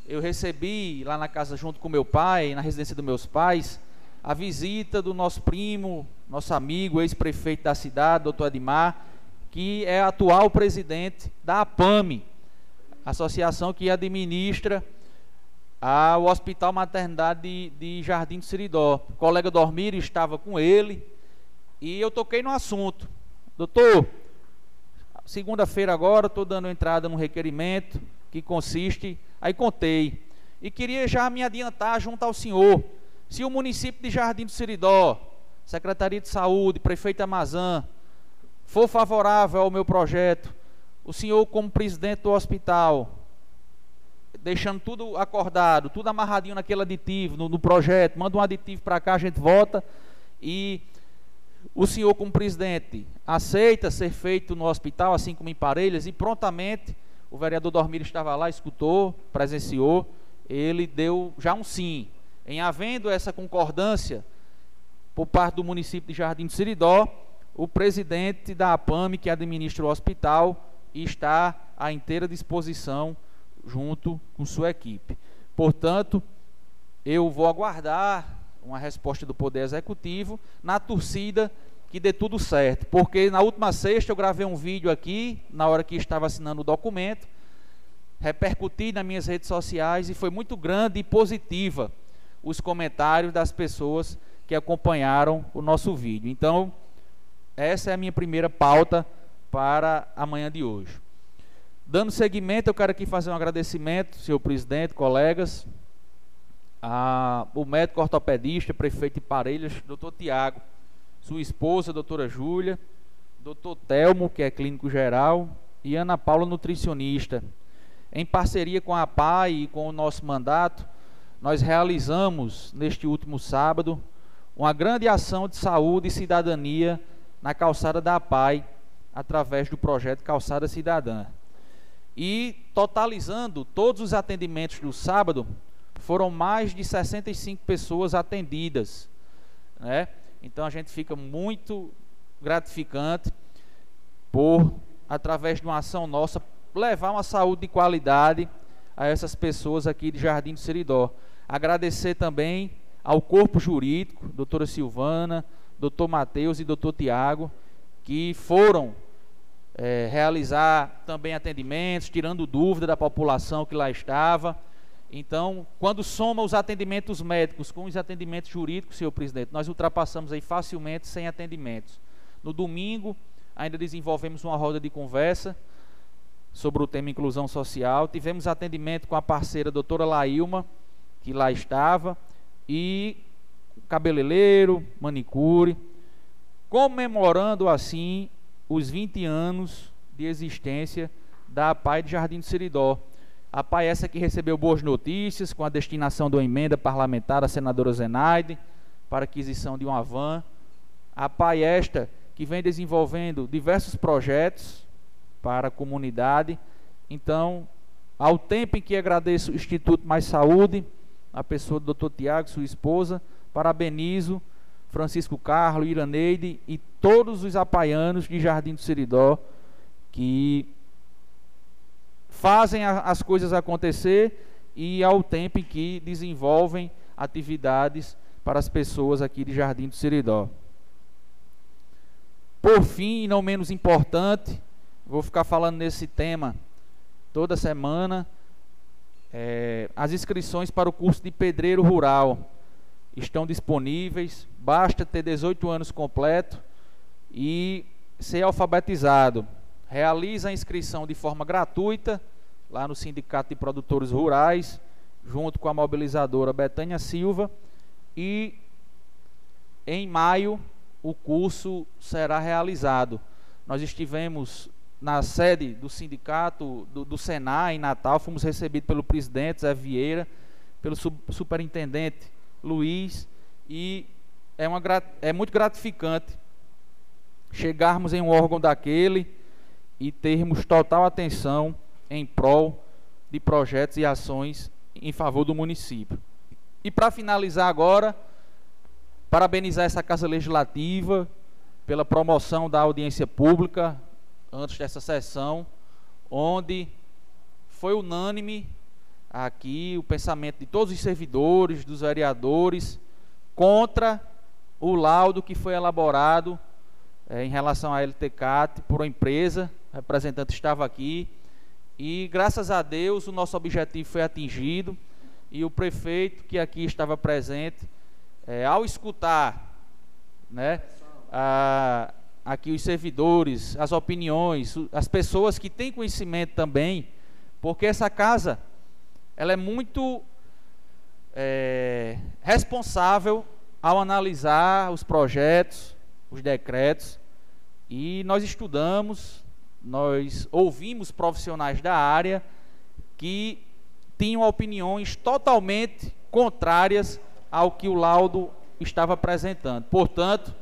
eu recebi lá na casa, junto com meu pai, na residência dos meus pais, a visita do nosso primo, nosso amigo, ex-prefeito da cidade, doutor Admar, que é atual presidente da APAME, associação que administra o Hospital Maternidade de, de Jardim do Siridó. O colega Dormir estava com ele e eu toquei no assunto. Doutor, segunda-feira agora estou dando entrada num requerimento que consiste, aí contei, e queria já me adiantar junto ao senhor, se o município de Jardim do Siridó, Secretaria de Saúde, Prefeito Amazã, for favorável ao meu projeto, o senhor como presidente do hospital, deixando tudo acordado, tudo amarradinho naquele aditivo, no, no projeto, manda um aditivo para cá, a gente vota e o senhor, como presidente, aceita ser feito no hospital, assim como em Parelhas, e prontamente o vereador Dormir estava lá, escutou, presenciou, ele deu já um sim. Em havendo essa concordância por parte do município de Jardim do Siridó, o presidente da APAME, que administra o hospital, está à inteira disposição junto com sua equipe. Portanto, eu vou aguardar uma resposta do Poder Executivo, na torcida que dê tudo certo. Porque na última sexta eu gravei um vídeo aqui, na hora que estava assinando o documento, repercuti nas minhas redes sociais e foi muito grande e positiva os comentários das pessoas que acompanharam o nosso vídeo. Então, essa é a minha primeira pauta para a manhã de hoje. Dando seguimento, eu quero aqui fazer um agradecimento, senhor presidente, colegas, a, o médico ortopedista, prefeito de Parelhas, doutor Tiago, sua esposa, doutora Júlia, doutor Telmo, que é clínico geral, e Ana Paula, nutricionista. Em parceria com a PAI e com o nosso mandato, nós realizamos neste último sábado uma grande ação de saúde e cidadania na calçada da PAI, através do projeto Calçada Cidadã. E totalizando todos os atendimentos do sábado, foram mais de 65 pessoas atendidas. Né? Então a gente fica muito gratificante por, através de uma ação nossa, levar uma saúde de qualidade a essas pessoas aqui de Jardim do Seridó. Agradecer também ao corpo jurídico, doutora Silvana, doutor Matheus e doutor Tiago, que foram é, realizar também atendimentos, tirando dúvida da população que lá estava. Então, quando soma os atendimentos médicos com os atendimentos jurídicos, senhor presidente, nós ultrapassamos aí facilmente 100 atendimentos. No domingo, ainda desenvolvemos uma roda de conversa sobre o tema inclusão social. Tivemos atendimento com a parceira doutora Lailma, que lá estava, e cabeleireiro, manicure, comemorando assim os 20 anos de existência da PAI de Jardim do Seridó. A PAI essa que recebeu boas notícias com a destinação de uma emenda parlamentar à senadora Zenaide para aquisição de uma van. A PAI esta que vem desenvolvendo diversos projetos para a comunidade. Então, ao tempo em que agradeço o Instituto Mais Saúde, a pessoa do Dr. Tiago, sua esposa, parabenizo Francisco Carlos, Iraneide e todos os apaianos de Jardim do Seridó que fazem a, as coisas acontecer e ao tempo em que desenvolvem atividades para as pessoas aqui de Jardim do Seridó. Por fim, e não menos importante, vou ficar falando nesse tema toda semana, é, as inscrições para o curso de pedreiro rural estão disponíveis, basta ter 18 anos completo e ser alfabetizado. Realiza a inscrição de forma gratuita lá no Sindicato de Produtores Rurais, junto com a mobilizadora Betânia Silva, e em maio o curso será realizado. Nós estivemos na sede do sindicato do, do Senai em Natal, fomos recebidos pelo presidente Zé Vieira, pelo sub, superintendente Luiz, e é, uma, é muito gratificante chegarmos em um órgão daquele e termos total atenção em prol de projetos e ações em favor do município. E para finalizar agora, parabenizar essa Casa Legislativa pela promoção da audiência pública antes dessa sessão, onde foi unânime aqui o pensamento de todos os servidores, dos vereadores, contra o laudo que foi elaborado é, em relação à LTCAT por uma empresa, representante estava aqui, e graças a Deus o nosso objetivo foi atingido, e o prefeito que aqui estava presente, é, ao escutar né, a, aqui os servidores, as opiniões, as pessoas que têm conhecimento também, porque essa casa ela é muito é, responsável ao analisar os projetos, os decretos, e nós estudamos, nós ouvimos profissionais da área que tinham opiniões totalmente contrárias ao que o laudo estava apresentando. Portanto,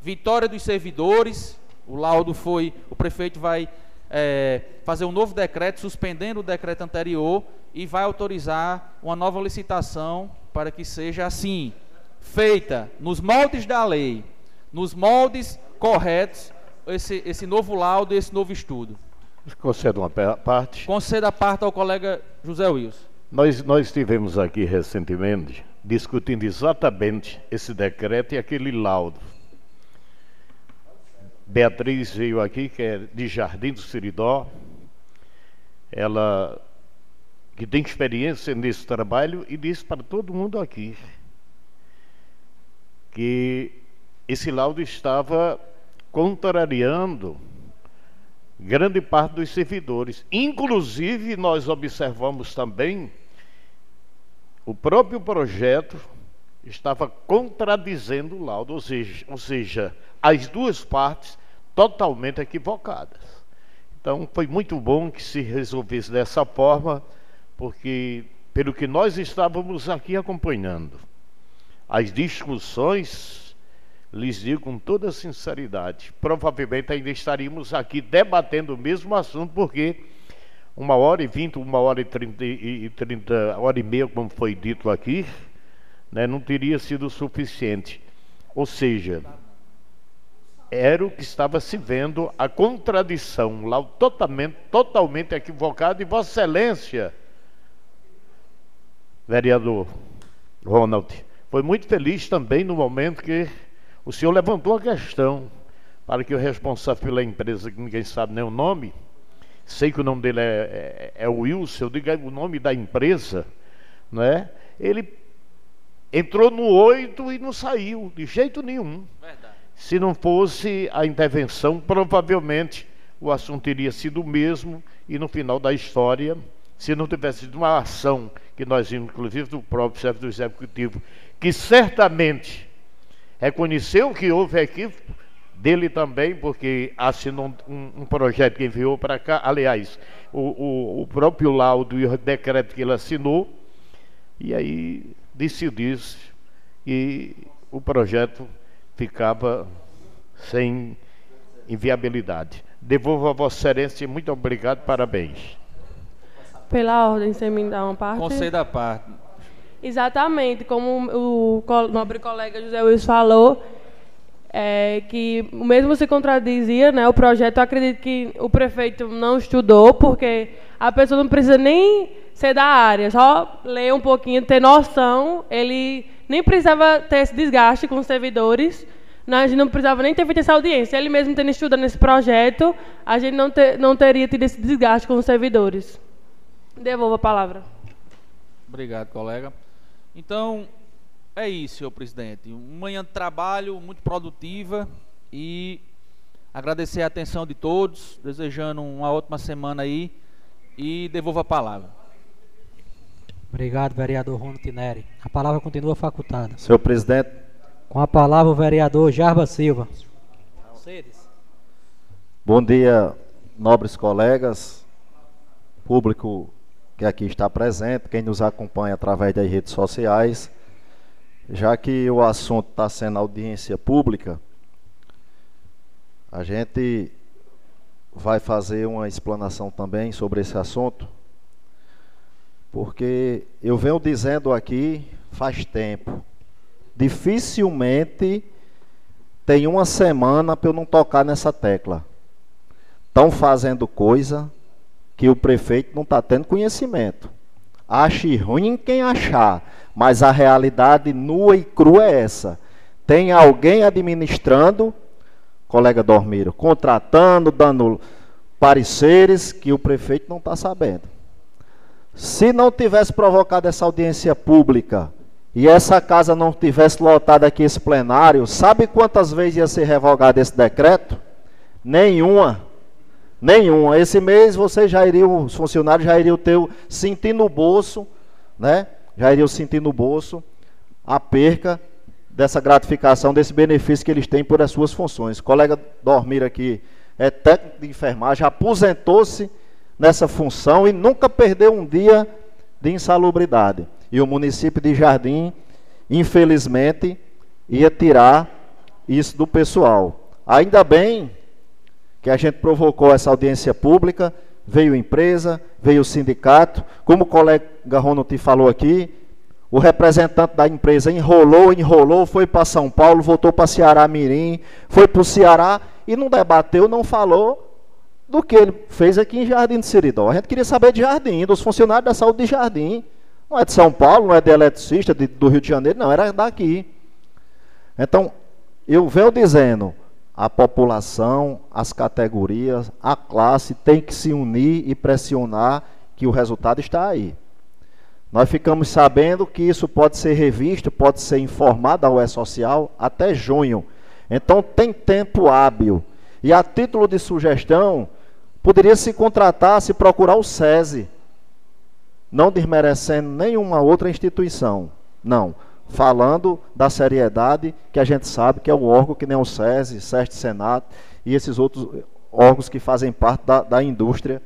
vitória dos servidores, o laudo foi, o prefeito vai é, fazer um novo decreto, suspendendo o decreto anterior e vai autorizar uma nova licitação para que seja assim, feita nos moldes da lei, nos moldes corretos, esse, esse novo laudo e esse novo estudo. Conceda uma parte. Conceda a parte ao colega José Wilson. Nós, nós estivemos aqui recentemente discutindo exatamente esse decreto e aquele laudo. Beatriz veio aqui, que é de Jardim do Siridó. Ela que tem experiência nesse trabalho e disse para todo mundo aqui que esse laudo estava contrariando grande parte dos servidores. Inclusive, nós observamos também o próprio projeto estava contradizendo o laudo, ou seja, ou seja as duas partes totalmente equivocadas. Então foi muito bom que se resolvesse dessa forma, porque pelo que nós estávamos aqui acompanhando, as discussões, lhes digo com toda sinceridade, provavelmente ainda estaríamos aqui debatendo o mesmo assunto, porque uma hora e vinte, uma hora e trinta, e trinta, hora e meia, como foi dito aqui, né, não teria sido suficiente. Ou seja, era o que estava se vendo, a contradição lá, totalmente, totalmente equivocada, e Vossa Excelência, vereador Ronald, foi muito feliz também no momento que o senhor levantou a questão para que o responsável pela empresa, que ninguém sabe nem o nome, sei que o nome dele é, é, é Wilson, eu digo é o nome da empresa, não é? Ele entrou no oito e não saiu, de jeito nenhum. Verdade. Se não fosse a intervenção, provavelmente o assunto teria sido o mesmo e no final da história, se não tivesse sido uma ação que nós vimos, inclusive do próprio chefe do executivo, que certamente reconheceu que houve equívoco, dele também, porque assinou um, um projeto que enviou para cá. Aliás, o, o, o, próprio laudo e o decreto que ele assinou, e aí decidiu e o projeto ficava sem inviabilidade. Devolvo a Vossa Excelência, muito obrigado, parabéns. Pela ordem, você me dá uma parte? Conceda a parte. Exatamente, como o, nobre colega José Luiz falou, é, que mesmo se contradizia, né, o projeto, acredito que o prefeito não estudou, porque a pessoa não precisa nem ser da área, só ler um pouquinho, ter noção, ele nem precisava ter esse desgaste com os servidores, né, a gente não precisava nem ter feito essa audiência, ele mesmo tendo estudado nesse projeto, a gente não, ter, não teria tido esse desgaste com os servidores. Devolvo a palavra. Obrigado, colega. Então, é isso, senhor presidente. Uma manhã de trabalho muito produtiva e agradecer a atenção de todos, desejando uma ótima semana aí e devolvo a palavra. Obrigado, vereador Rono Tineri. A palavra continua facultada. Senhor presidente. Com a palavra o vereador Jarba Silva. Bom dia, nobres colegas, público que aqui está presente, quem nos acompanha através das redes sociais. Já que o assunto está sendo audiência pública, a gente vai fazer uma explanação também sobre esse assunto, porque eu venho dizendo aqui faz tempo, dificilmente tem uma semana para eu não tocar nessa tecla. Estão fazendo coisa que o prefeito não está tendo conhecimento. Ache ruim quem achar, mas a realidade nua e crua é essa. Tem alguém administrando, colega Dormiro, contratando, dando pareceres que o prefeito não está sabendo. Se não tivesse provocado essa audiência pública e essa casa não tivesse lotado aqui esse plenário, sabe quantas vezes ia ser revogado esse decreto? Nenhuma. Nenhuma. Esse mês você já iria, os funcionários já iriam ter sentindo no bolso, né? já iriam sentir no bolso a perca dessa gratificação, desse benefício que eles têm por as suas funções. O colega Dormir aqui é técnico de enfermagem, aposentou-se nessa função e nunca perdeu um dia de insalubridade. E o município de Jardim, infelizmente, ia tirar isso do pessoal. Ainda bem que a gente provocou essa audiência pública veio empresa, veio sindicato, como o colega Ronald falou aqui, o representante da empresa enrolou, enrolou, foi para São Paulo, voltou para Ceará Mirim, foi para o Ceará e não debateu, não falou do que ele fez aqui em Jardim de Seridó. A gente queria saber de Jardim, dos funcionários da saúde de Jardim. Não é de São Paulo, não é de eletricista de, do Rio de Janeiro, não, era daqui. Então, eu venho dizendo, a população, as categorias, a classe tem que se unir e pressionar que o resultado está aí. Nós ficamos sabendo que isso pode ser revisto, pode ser informado ao E-Social até junho. Então tem tempo hábil. E a título de sugestão, poderia se contratar, se procurar o SESI. Não desmerecendo nenhuma outra instituição. Não falando da seriedade que a gente sabe que é o órgão que nem o SESI, SEST Senado e esses outros órgãos que fazem parte da, da indústria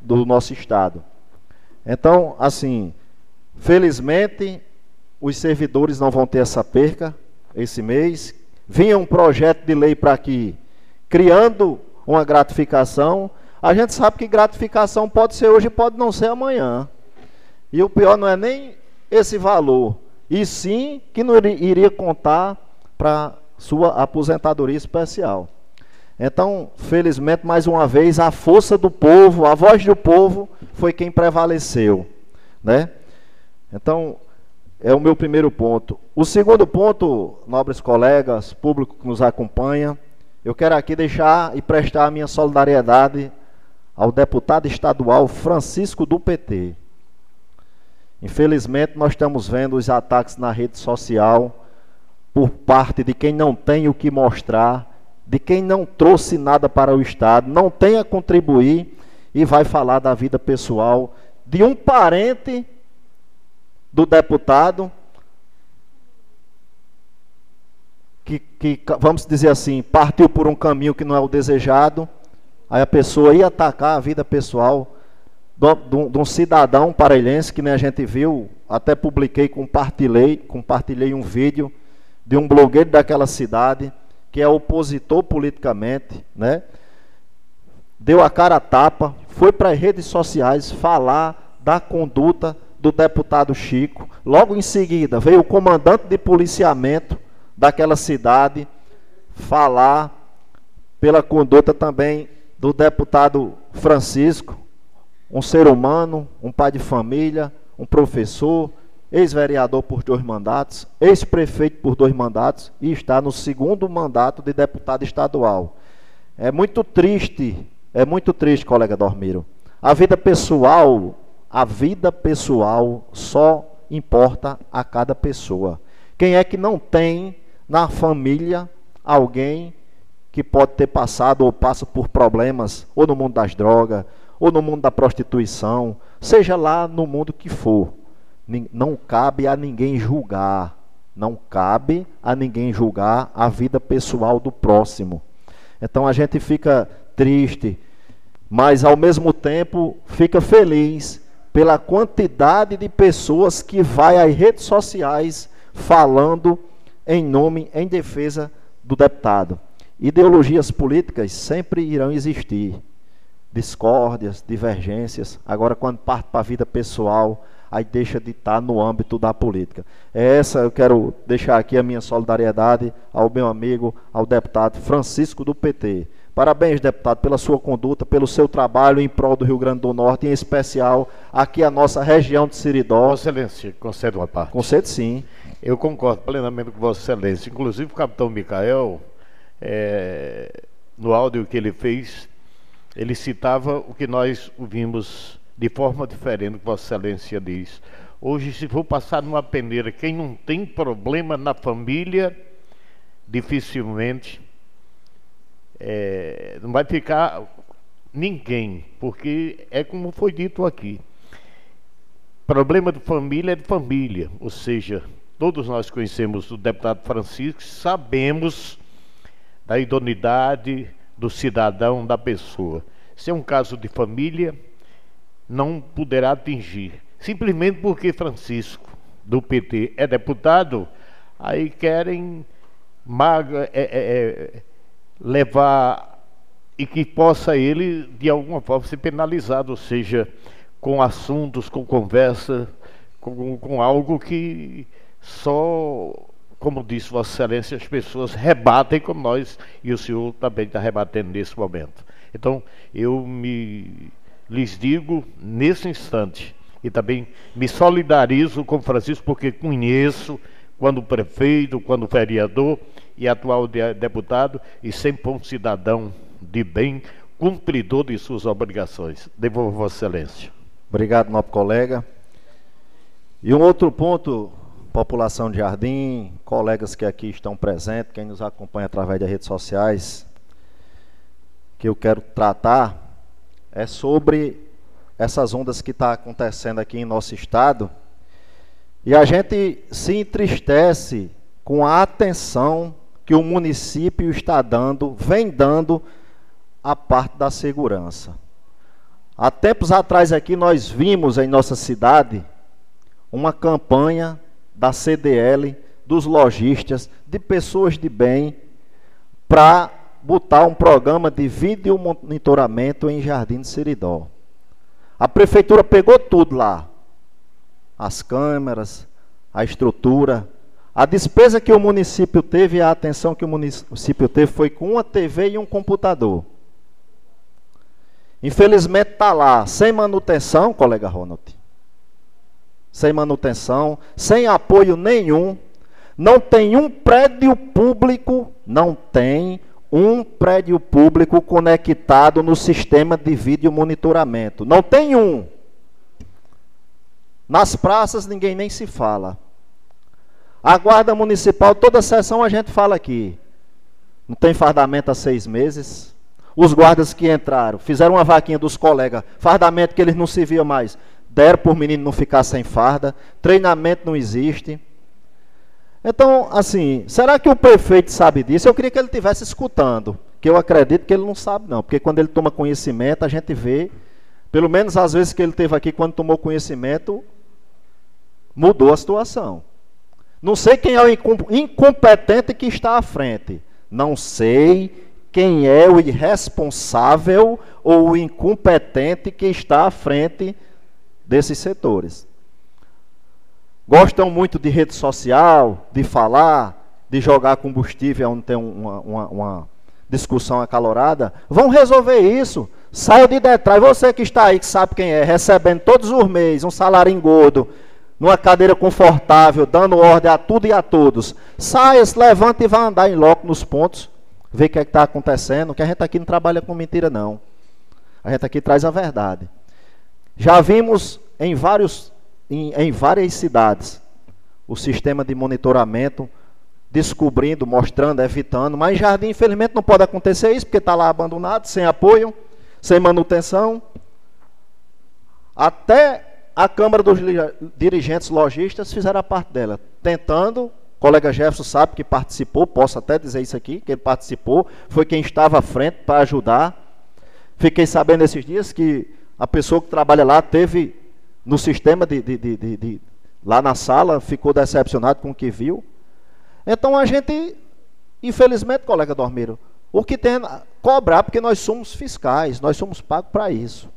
do nosso estado. Então, assim, felizmente, os servidores não vão ter essa perca esse mês. Vinha um projeto de lei para aqui, criando uma gratificação. A gente sabe que gratificação pode ser hoje e pode não ser amanhã. E o pior não é nem esse valor, e sim que não iria contar para sua aposentadoria especial. Então, felizmente, mais uma vez, a força do povo, a voz do povo foi quem prevaleceu, né? Então, é o meu primeiro ponto. O segundo ponto, nobres colegas, público que nos acompanha, eu quero aqui deixar e prestar a minha solidariedade ao deputado estadual Francisco do PT. Infelizmente, nós estamos vendo os ataques na rede social por parte de quem não tem o que mostrar de quem não trouxe nada para o Estado, não tem a contribuir e vai falar da vida pessoal de um parente do deputado que, que, vamos dizer assim, partiu por um caminho que não é o desejado, aí a pessoa ia atacar a vida pessoal de um cidadão parelhense que nem a gente viu, até publiquei, compartilhei, compartilhei um vídeo de um blogueiro daquela cidade que é opositor politicamente, né? Deu a cara a tapa, foi para as redes sociais falar da conduta do deputado Chico. Logo em seguida, veio o comandante de policiamento daquela cidade falar pela conduta também do deputado Francisco, um ser humano, um pai de família, um professor, ex-vereador por dois mandatos, ex-prefeito por dois mandatos e está no segundo mandato de deputado estadual. É muito triste, é muito triste, colega Dormiro. A vida pessoal, a vida pessoal só importa a cada pessoa. Quem é que não tem na família alguém que pode ter passado ou passa por problemas, ou no mundo das drogas, ou no mundo da prostituição, seja lá no mundo que for não cabe a ninguém julgar, não cabe a ninguém julgar a vida pessoal do próximo. Então a gente fica triste, mas ao mesmo tempo fica feliz pela quantidade de pessoas que vai às redes sociais falando em nome, em defesa do deputado. Ideologias políticas sempre irão existir, discórdias, divergências. Agora, quando parte para a vida pessoal, aí deixa de estar no âmbito da política. É essa eu quero deixar aqui a minha solidariedade ao meu amigo, ao deputado Francisco do PT. Parabéns, deputado, pela sua conduta, pelo seu trabalho em prol do Rio Grande do Norte, em especial aqui a nossa região de Siridó. Vossa Excelência, concede uma parte. Concede sim. Eu concordo plenamente com Vossa Excelência. Inclusive o capitão Micael, é, no áudio que ele fez, ele citava o que nós ouvimos de forma diferente Vossa Excelência diz. Hoje, se for passar numa peneira, quem não tem problema na família, dificilmente é, não vai ficar ninguém, porque é como foi dito aqui. Problema de família é de família, ou seja, todos nós conhecemos o deputado Francisco, sabemos da idoneidade do cidadão, da pessoa. Se é um caso de família, não poderá atingir. Simplesmente porque Francisco, do PT, é deputado, aí querem maga, é, é, é, levar e que possa ele, de alguma forma, ser penalizado, ou seja, com assuntos, com conversa, com, com algo que só, como disse Vossa Excelência, as pessoas rebatem como nós, e o senhor também está rebatendo nesse momento. Então, eu me lhes digo nesse instante, e também me solidarizo com Francisco, porque conheço quando prefeito, quando vereador e atual deputado, e sempre um cidadão de bem, cumpridor de suas obrigações. Devolvo Vossa Excelência. Obrigado, nobre colega. E um outro ponto, população de Jardim, colegas que aqui estão presentes, quem nos acompanha através das redes sociais, que eu quero tratar é sobre essas ondas que está acontecendo aqui em nosso estado. E a gente se entristece com a atenção que o município está dando, vem dando a parte da segurança. Há tempos atrás aqui nós vimos em nossa cidade uma campanha da CDL, dos lojistas, de pessoas de bem, para botar um programa de vídeo monitoramento em Jardim de Seridó. A prefeitura pegou tudo lá. As câmeras, a estrutura. A despesa que o município teve, a atenção que o município teve foi com uma TV e um computador. Infelizmente está lá, sem manutenção, colega Ronald. Sem manutenção, sem apoio nenhum. Não tem um prédio público, não tem um prédio público conectado no sistema de vídeo monitoramento. Não tem um. Nas praças ninguém nem se fala. A guarda municipal, toda sessão a gente fala aqui. Não tem fardamento há seis meses. Os guardas que entraram, fizeram uma vaquinha dos colegas, fardamento que eles não se viam mais, deram por menino não ficar sem farda, treinamento não existe. Então, assim, será que o prefeito sabe disso? Eu queria que ele estivesse escutando, que eu acredito que ele não sabe não, porque quando ele toma conhecimento, a gente vê, pelo menos às vezes que ele teve aqui, quando tomou conhecimento, mudou a situação. Não sei quem é o incompetente que está à frente. Não sei quem é o irresponsável ou o incompetente que está à frente desses setores. Gostam muito de rede social, de falar, de jogar combustível onde tem uma, uma, uma discussão acalorada. Vão resolver isso. Saia de detrás. Você que está aí, que sabe quem é, recebendo todos os meses um salário engordo, numa cadeira confortável, dando ordem a tudo e a todos. Saia, se levante e vá andar em loco nos pontos ver o que é está acontecendo, que a gente aqui não trabalha com mentira, não. A gente aqui traz a verdade. Já vimos em, vários, em, em várias cidades o sistema de monitoramento descobrindo, mostrando, evitando, mas Jardim, infelizmente, não pode acontecer isso, porque está lá abandonado, sem apoio, sem manutenção. Até a Câmara dos Dirigentes Logistas fizeram a parte dela, tentando o colega Jefferson sabe que participou, posso até dizer isso aqui, que ele participou, foi quem estava à frente para ajudar. Fiquei sabendo esses dias que a pessoa que trabalha lá teve no sistema de, de, de, de lá na sala, ficou decepcionado com o que viu. Então a gente, infelizmente, colega Dormiro, o que tem é cobrar, porque nós somos fiscais, nós somos pagos para isso.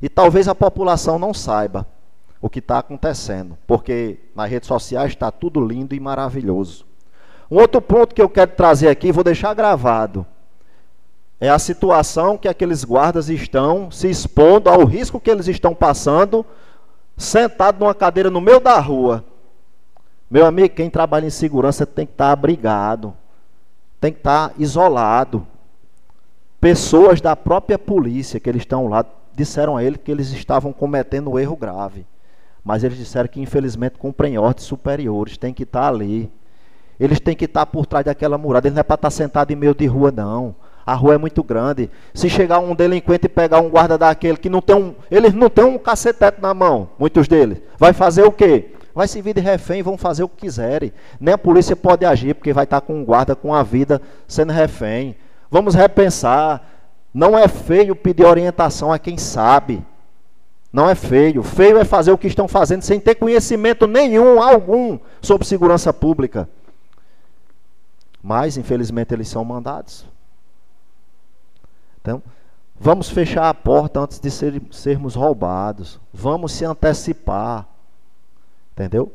E talvez a população não saiba o que está acontecendo, porque nas redes sociais está tudo lindo e maravilhoso. Um outro ponto que eu quero trazer aqui, vou deixar gravado, é a situação que aqueles guardas estão se expondo ao risco que eles estão passando, sentado numa cadeira no meio da rua. Meu amigo, quem trabalha em segurança tem que estar abrigado, tem que estar isolado. Pessoas da própria polícia que eles estão lá disseram a ele que eles estavam cometendo um erro grave. Mas eles disseram que infelizmente cumprem ordens superiores, tem que estar ali. Eles têm que estar por trás daquela murada, não é para estar sentado em meio de rua, não. A rua é muito grande. Se chegar um delinquente e pegar um guarda daquele que não tem um. Eles não têm um cacetete na mão, muitos deles. Vai fazer o quê? Vai servir de refém, vão fazer o que quiserem. Nem a polícia pode agir, porque vai estar com um guarda com a vida sendo refém. Vamos repensar. Não é feio pedir orientação a quem sabe. Não é feio. Feio é fazer o que estão fazendo sem ter conhecimento nenhum, algum, sobre segurança pública. Mas, infelizmente, eles são mandados. Então, vamos fechar a porta antes de ser, sermos roubados. Vamos se antecipar. Entendeu?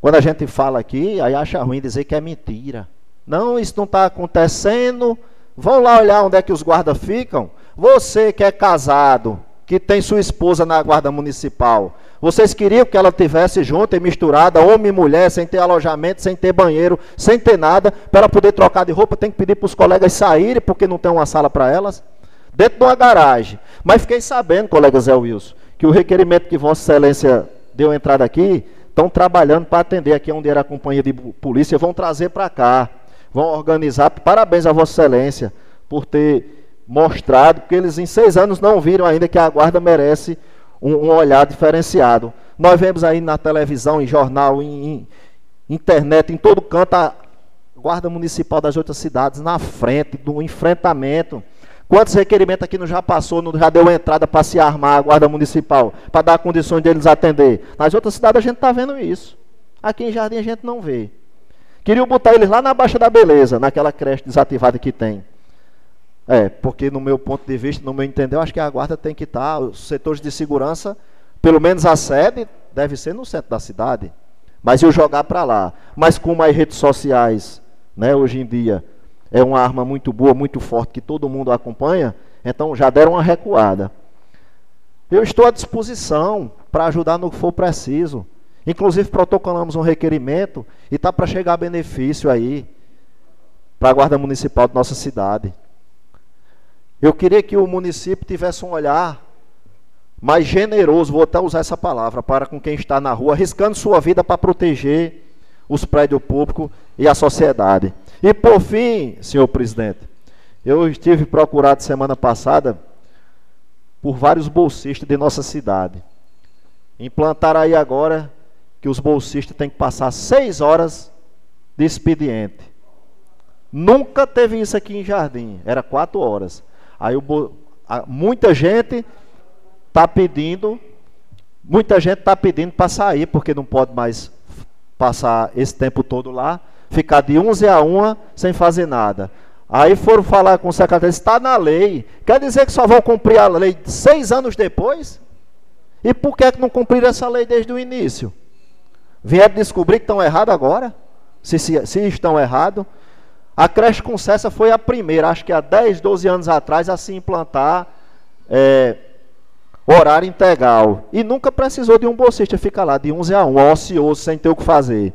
Quando a gente fala aqui, aí acha ruim dizer que é mentira. Não, isso não está acontecendo. Vão lá olhar onde é que os guardas ficam. Você que é casado, que tem sua esposa na guarda municipal. Vocês queriam que ela tivesse junto e misturada, homem e mulher, sem ter alojamento, sem ter banheiro, sem ter nada, para ela poder trocar de roupa, tem que pedir para os colegas saírem, porque não tem uma sala para elas, dentro de uma garagem. Mas fiquei sabendo, colega Zé Wilson, que o requerimento que Vossa Excelência deu entrada aqui, estão trabalhando para atender aqui onde era a companhia de polícia, vão trazer para cá, vão organizar. Parabéns a Vossa Excelência por ter mostrado, porque eles em seis anos não viram ainda que a guarda merece um, um olhar diferenciado. Nós vemos aí na televisão, em jornal, em, em internet, em todo canto, a Guarda Municipal das outras cidades na frente do enfrentamento. Quantos requerimentos aqui não já passou, não já deu entrada para se armar a guarda municipal, para dar condições deles atender? Nas outras cidades a gente está vendo isso. Aqui em Jardim a gente não vê. Queriam botar eles lá na Baixa da Beleza, naquela creche desativada que tem. É, porque no meu ponto de vista, no meu entender, eu acho que a guarda tem que estar, os setores de segurança, pelo menos a sede, deve ser no centro da cidade. Mas eu jogar para lá. Mas como as redes sociais, né, hoje em dia, é uma arma muito boa, muito forte, que todo mundo acompanha, então já deram uma recuada. Eu estou à disposição para ajudar no que for preciso. Inclusive, protocolamos um requerimento e está para chegar benefício aí para a Guarda Municipal de nossa cidade. Eu queria que o município tivesse um olhar mais generoso, vou até usar essa palavra, para com quem está na rua, arriscando sua vida para proteger os prédios públicos e a sociedade. E por fim, senhor presidente, eu estive procurado semana passada por vários bolsistas de nossa cidade. Implantaram aí agora que os bolsistas têm que passar seis horas de expediente. Nunca teve isso aqui em Jardim, era quatro horas. Aí o, muita gente está pedindo, muita gente está pedindo para sair, porque não pode mais passar esse tempo todo lá, ficar de 11 a 1 sem fazer nada. Aí foram falar com o secretário, está na lei. Quer dizer que só vão cumprir a lei seis anos depois? E por que, é que não cumpriram essa lei desde o início? Vieram descobrir que estão errados agora? Se, se, se estão errados? A creche concessa foi a primeira, acho que há 10, 12 anos atrás, a se implantar é, horário integral. E nunca precisou de um bolsista ficar lá de 11 a 1, ocioso, sem ter o que fazer.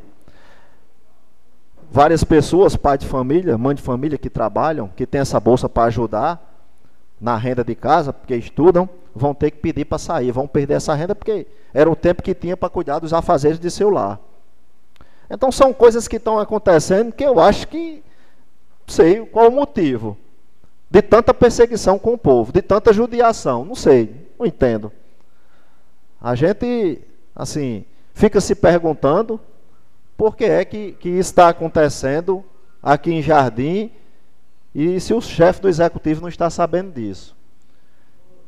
Várias pessoas, pai de família, mãe de família que trabalham, que tem essa bolsa para ajudar na renda de casa, porque estudam, vão ter que pedir para sair, vão perder essa renda porque era o tempo que tinha para cuidar dos afazeres de seu lar. Então são coisas que estão acontecendo que eu acho que sei qual o motivo de tanta perseguição com o povo, de tanta judiação, não sei, não entendo. A gente assim fica se perguntando por que é que, que está acontecendo aqui em Jardim e se o chefe do executivo não está sabendo disso.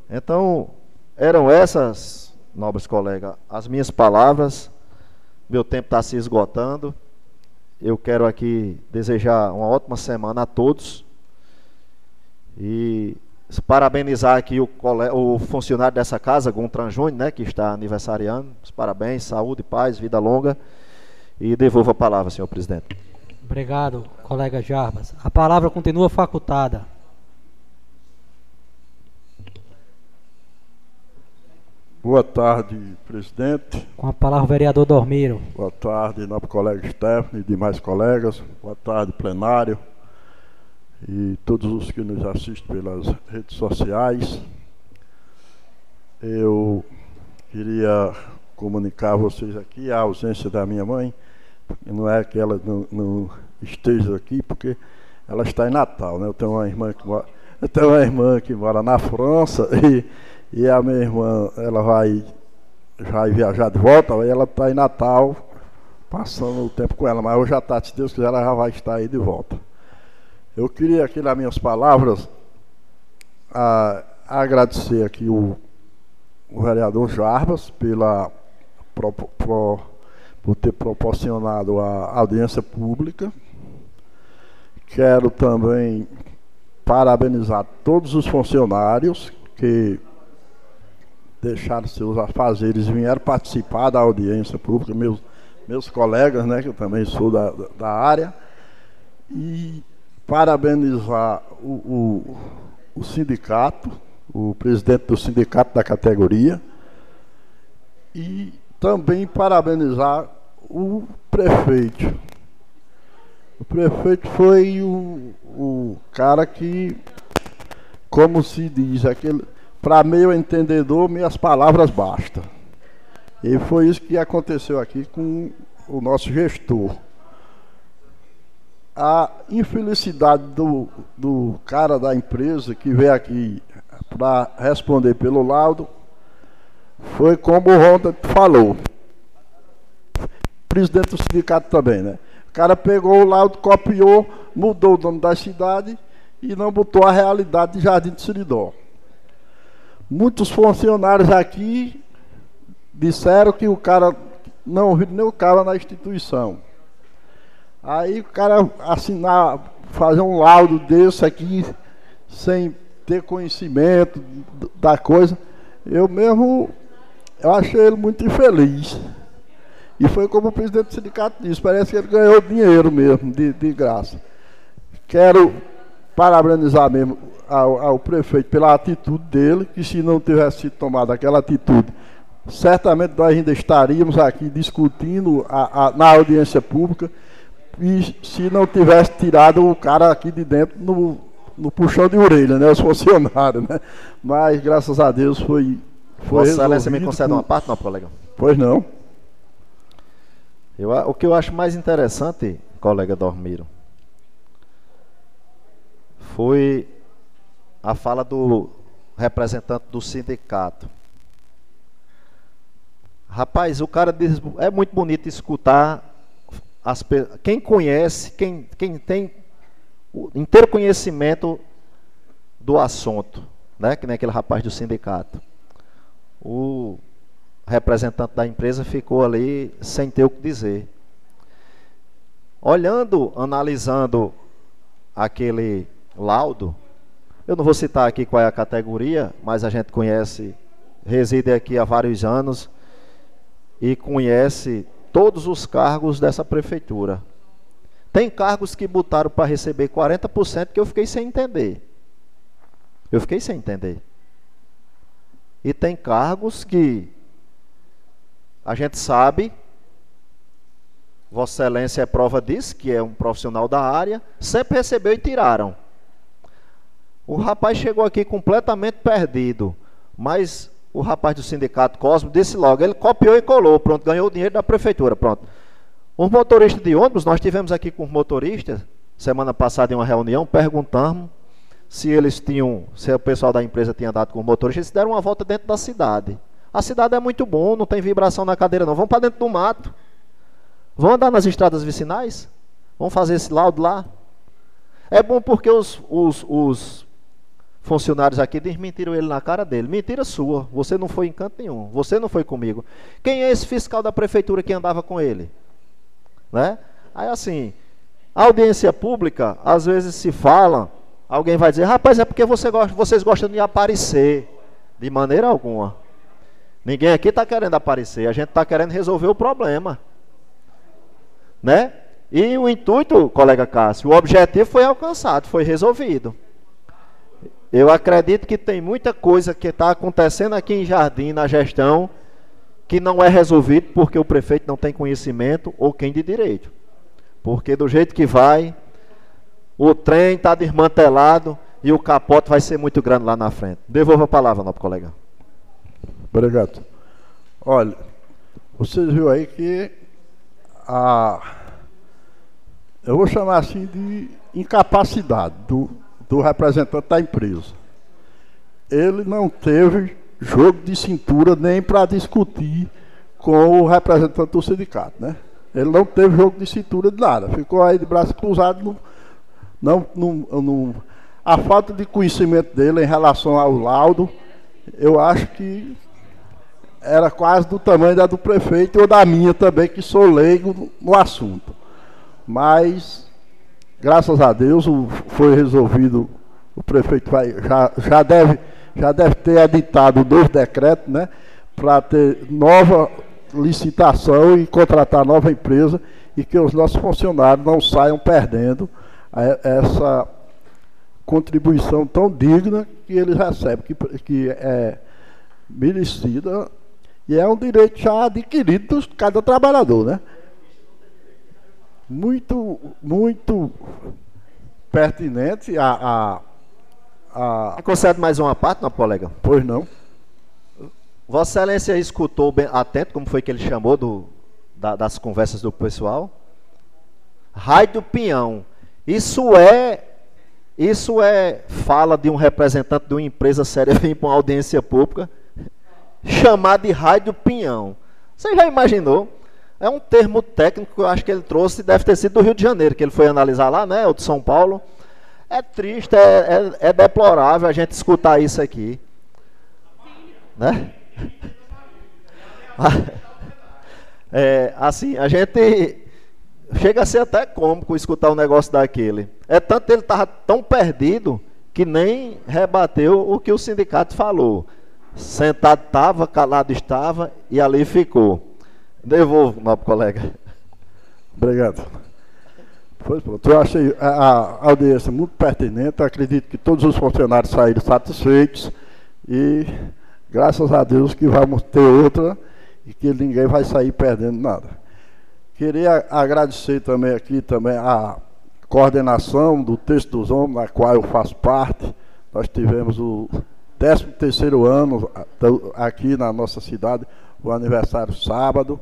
Então, eram essas nobres colegas, as minhas palavras. Meu tempo está se esgotando. Eu quero aqui desejar uma ótima semana a todos. E parabenizar aqui o, o funcionário dessa casa, Gontran Júnior, né, que está aniversariando. Parabéns, saúde, paz, vida longa. E devolvo a palavra, senhor presidente. Obrigado, colega Jarbas. A palavra continua facultada. Boa tarde, presidente. Com a palavra o vereador Dormiro. Boa tarde, nosso colega Stephanie e demais colegas. Boa tarde, plenário. E todos os que nos assistem pelas redes sociais. Eu queria comunicar a vocês aqui a ausência da minha mãe. Não é que ela não, não esteja aqui, porque ela está em Natal. Né? Eu tenho uma irmã que mora, eu tenho uma irmã que mora na França [laughs] e e a minha irmã, ela vai, vai viajar de volta, aí ela está em Natal, passando o tempo com ela, mas hoje à tarde, se Deus quiser, ela já vai estar aí de volta. Eu queria aqui nas minhas palavras a, agradecer aqui o, o vereador Jarbas pela, pro, pro, por ter proporcionado a audiência pública. Quero também parabenizar todos os funcionários que deixaram seus afazeres e vieram participar da audiência pública, meus, meus colegas, né, que eu também sou da, da área, e parabenizar o, o, o sindicato, o presidente do sindicato da categoria, e também parabenizar o prefeito. O prefeito foi o, o cara que, como se diz, aquele, para meu entendedor, minhas palavras bastam. E foi isso que aconteceu aqui com o nosso gestor. A infelicidade do, do cara da empresa que veio aqui para responder pelo laudo foi como o Ronda falou. Presidente do sindicato também, né? O cara pegou o laudo, copiou, mudou o nome da cidade e não botou a realidade de Jardim de Siridó. Muitos funcionários aqui disseram que o cara não ouviu nem o cara na instituição. Aí o cara assinar, fazer um laudo desse aqui, sem ter conhecimento da coisa, eu mesmo eu achei ele muito infeliz. E foi como o presidente do sindicato disse, parece que ele ganhou dinheiro mesmo, de, de graça. Quero parabenizar mesmo ao, ao, prefeito pela atitude dele, que se não tivesse sido tomada aquela atitude, certamente nós ainda estaríamos aqui discutindo a, a, na audiência pública, e se não tivesse tirado o cara aqui de dentro no, no puxão de orelha, né, os [laughs] funcionários, né? Mas graças a Deus foi foi Vossa Excelência me concede com... uma parte, não, colega? Pois não. Eu, o que eu acho mais interessante, colega Dormiro, foi a fala do representante do sindicato. Rapaz, o cara diz, é muito bonito escutar as, quem conhece, quem, quem tem o inteiro conhecimento do assunto, né? Que nem aquele rapaz do sindicato. O representante da empresa ficou ali sem ter o que dizer. Olhando, analisando aquele laudo, eu não vou citar aqui qual é a categoria, mas a gente conhece, reside aqui há vários anos e conhece todos os cargos dessa prefeitura. Tem cargos que botaram para receber 40% que eu fiquei sem entender. Eu fiquei sem entender. E tem cargos que a gente sabe, Vossa Excelência é prova disso, que é um profissional da área, sempre recebeu e tiraram. O rapaz chegou aqui completamente perdido, mas o rapaz do sindicato Cosmo disse logo, ele copiou e colou, pronto, ganhou o dinheiro da prefeitura, pronto. Os motoristas de ônibus, nós tivemos aqui com os motoristas, semana passada em uma reunião, perguntamos se eles tinham, se o pessoal da empresa tinha dado com os motoristas, eles deram uma volta dentro da cidade. A cidade é muito bom, não tem vibração na cadeira não. Vamos para dentro do mato. Vamos andar nas estradas vicinais? Vamos fazer esse laudo lá? É bom porque os, os, os funcionários aqui desmentiram ele na cara dele. Mentira sua. Você não foi em canto nenhum. Você não foi comigo. Quem é esse fiscal da prefeitura que andava com ele? Né? Aí assim, audiência pública, às vezes se fala, alguém vai dizer, rapaz, é porque você gosta, vocês gostam de aparecer. De maneira alguma. Ninguém aqui está querendo aparecer, a gente está querendo resolver o problema. Né? E o intuito, colega Cássio, o objetivo foi alcançado, foi resolvido. Eu acredito que tem muita coisa que está acontecendo aqui em Jardim, na gestão, que não é resolvido porque o prefeito não tem conhecimento ou quem de direito. Porque do jeito que vai, o trem está desmantelado e o capote vai ser muito grande lá na frente. Devolvo a palavra, nosso colega. Obrigado. Olha, vocês viram aí que a. Eu vou chamar assim de incapacidade do, do representante da empresa. Ele não teve jogo de cintura nem para discutir com o representante do sindicato, né? Ele não teve jogo de cintura de nada. Ficou aí de braço cruzado. No, não, no, no, a falta de conhecimento dele em relação ao laudo, eu acho que era quase do tamanho da do prefeito ou da minha também, que sou leigo no assunto. Mas, graças a Deus, foi resolvido, o prefeito vai, já, já, deve, já deve ter editado dois decretos, né? Para ter nova licitação e contratar nova empresa e que os nossos funcionários não saiam perdendo essa contribuição tão digna que eles recebem, que, que é merecida e é um direito já adquirido de cada trabalhador, né? Muito, muito pertinente a. a, a... Concede mais uma parte, não, colega? Pois não. Vossa Excelência escutou bem atento, como foi que ele chamou do, da, das conversas do pessoal? Raio do Pinhão. Isso é isso é fala de um representante de uma empresa séria [laughs] vir para uma audiência pública chamado de do pinhão. Você já imaginou? É um termo técnico que eu acho que ele trouxe, deve ter sido do Rio de Janeiro, que ele foi analisar lá, né? Ou de São Paulo. É triste, é, é, é deplorável a gente escutar isso aqui. Né? [laughs] É, assim, a gente chega a ser até cômico escutar um negócio daquele. É tanto ele estava tão perdido que nem rebateu o que o sindicato falou. Sentado estava, calado estava e ali ficou. Devolvo, meu colega. Obrigado. Pois pronto, eu achei a, a audiência muito pertinente, acredito que todos os funcionários saíram satisfeitos e graças a Deus que vamos ter outra e que ninguém vai sair perdendo nada. Queria agradecer também aqui também a coordenação do Texto dos Homens, da qual eu faço parte. Nós tivemos o 13 terceiro ano aqui na nossa cidade, o aniversário sábado,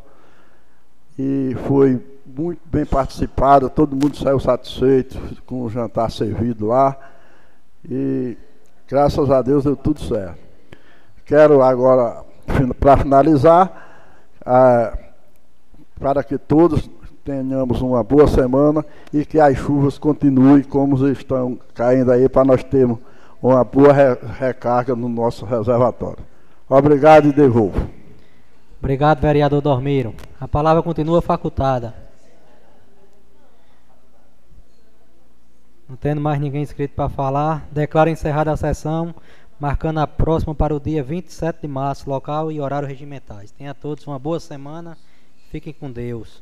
e foi muito bem participado, todo mundo saiu satisfeito com o jantar servido lá, e graças a Deus deu tudo certo. Quero agora, para finalizar, ah, para que todos tenhamos uma boa semana e que as chuvas continuem como estão caindo aí, para nós termos uma boa re recarga no nosso reservatório. Obrigado e devolvo. Obrigado, vereador Dormiro. A palavra continua facultada. Não tendo mais ninguém inscrito para falar, declaro encerrada a sessão, marcando a próxima para o dia 27 de março, local e horário regimentais. Tenha todos uma boa semana. Fiquem com Deus.